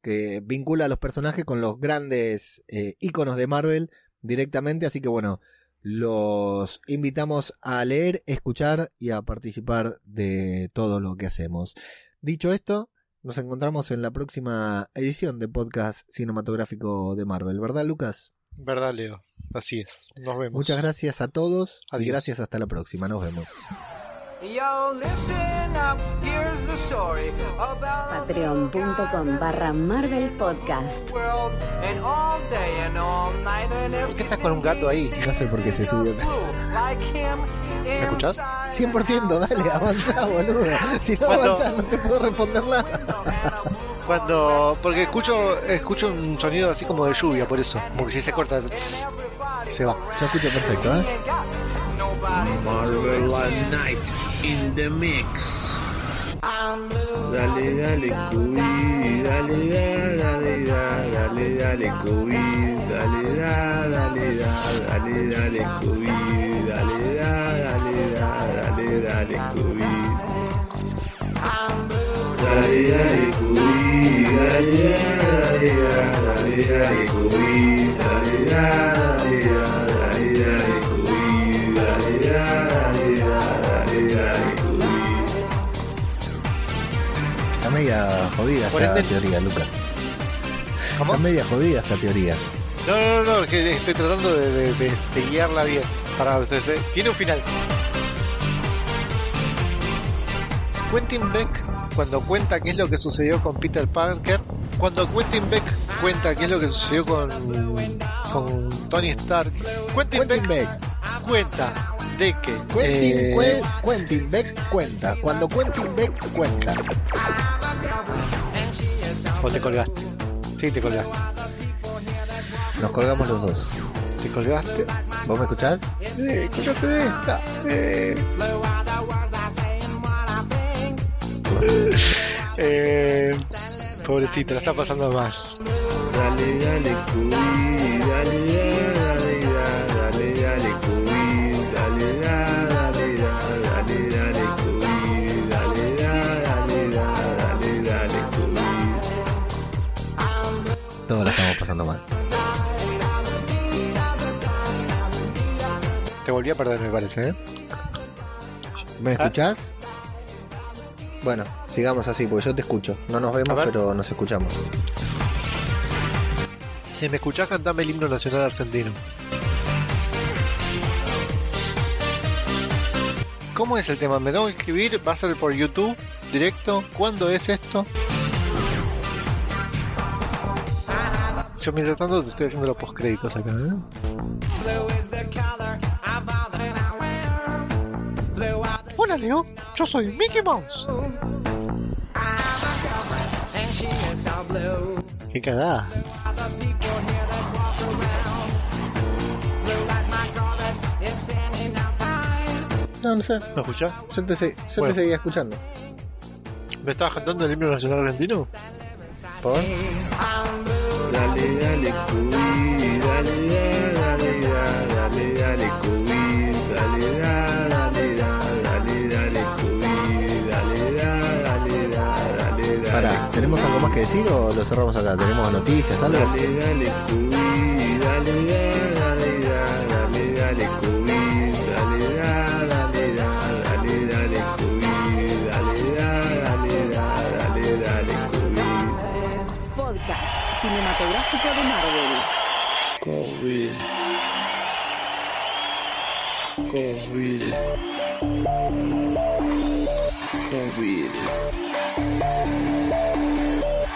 que vincula a los personajes con los grandes eh, íconos de Marvel directamente. Así que bueno, los invitamos a leer, escuchar y a participar de todo lo que hacemos. Dicho esto, nos encontramos en la próxima edición de podcast cinematográfico de Marvel, ¿verdad, Lucas? ¿Verdad, Leo? Así es. Nos vemos. Muchas gracias a todos y Adiós. gracias hasta la próxima. Nos vemos. Yo, listen up, here's the story about Patreon.com barra Marvel Podcast. ¿Por qué estás con un gato ahí? No sé por qué se subió. ¿Me escuchás? 100%, dale, avanza, boludo. Si no avanzas, no te puedo responder nada. Cuando. Porque escucho escucho un sonido así como de lluvia, por eso. Como que si se corta, tss, se va. Yo escucho perfecto, ¿eh? Marvel at Night in the mix. Dale, dale, cubi, dale, da, dale, da, dale, dale, cubi, dale, da, dale, da, dale, dale, cubi, dale, da, dale, da, dale, dale, cubi. Dale, dale, cubi, dale, da, dale, da, dale, dale, cubi, dale, da, dale, da, media jodida esta ende- teoría, Lucas. ¿Cómo? Está media jodida esta teoría. No, no, no, es que estoy tratando de, de- de- de guiarla bien. Para ustedes. Tiene un final. Quentin Beck, cuando cuenta qué es lo que sucedió con Peter Parker, cuando Quentin Beck cuenta qué es lo que sucedió con, con Tony Stark, Quentin, Quentin Beck, Beck. cuenta de que Quentin, eh, Quentin Beck cuenta. Cuando Quentin Beck cuenta. o te colgaste. Sí, te colgaste. Nos colgamos los dos. Te colgaste. ¿Vos me escuchás? Eh, escuchaste de esta. Eh, eh, pobrecito, la está pasando mal. Dale, dale, cubi, dale, da, dale, da, dale, dale, dale, da, dale, da, dale, dale, dale, da, dale, da, dale, dale, cubi. Todos la estamos pasando mal. Te volví a perder, me parece, ¿eh? ¿Me escuchás? Bueno, sigamos así, porque yo te escucho. No nos vemos, pero nos escuchamos. Si me escuchás, cantame el himno nacional argentino. ¿Cómo es el tema? ¿Me tengo que escribir? ¿Va a ser por YouTube? ¿Directo? ¿Cuándo es esto? Yo mientras tanto te estoy haciendo los postcréditos acá, ¿eh? Hola Leo, yo soy Mickey Mouse. Qué cagada. No, no sé. ¿Me escuchás? Yo te, se- yo Bueno. te seguía escuchando. ¿Me estabas cantando el himno nacional argentino? ¿Por? Dale, dale, cubi, dale, da, dale, da, dale, dale, cubi, dale, da, dale, da, dale, Pará, ¿tenemos algo más que decir o lo cerramos acá? ¿Tenemos noticias, algo? Dale, dale, dale, da, dale, da, dale, dale, COVID, dale, da, dale, da, dale, dale, dale, da, dale, da, dale, dale, COVID. Podcast cinematográfico de Marvel. COVID. COVID. COVID.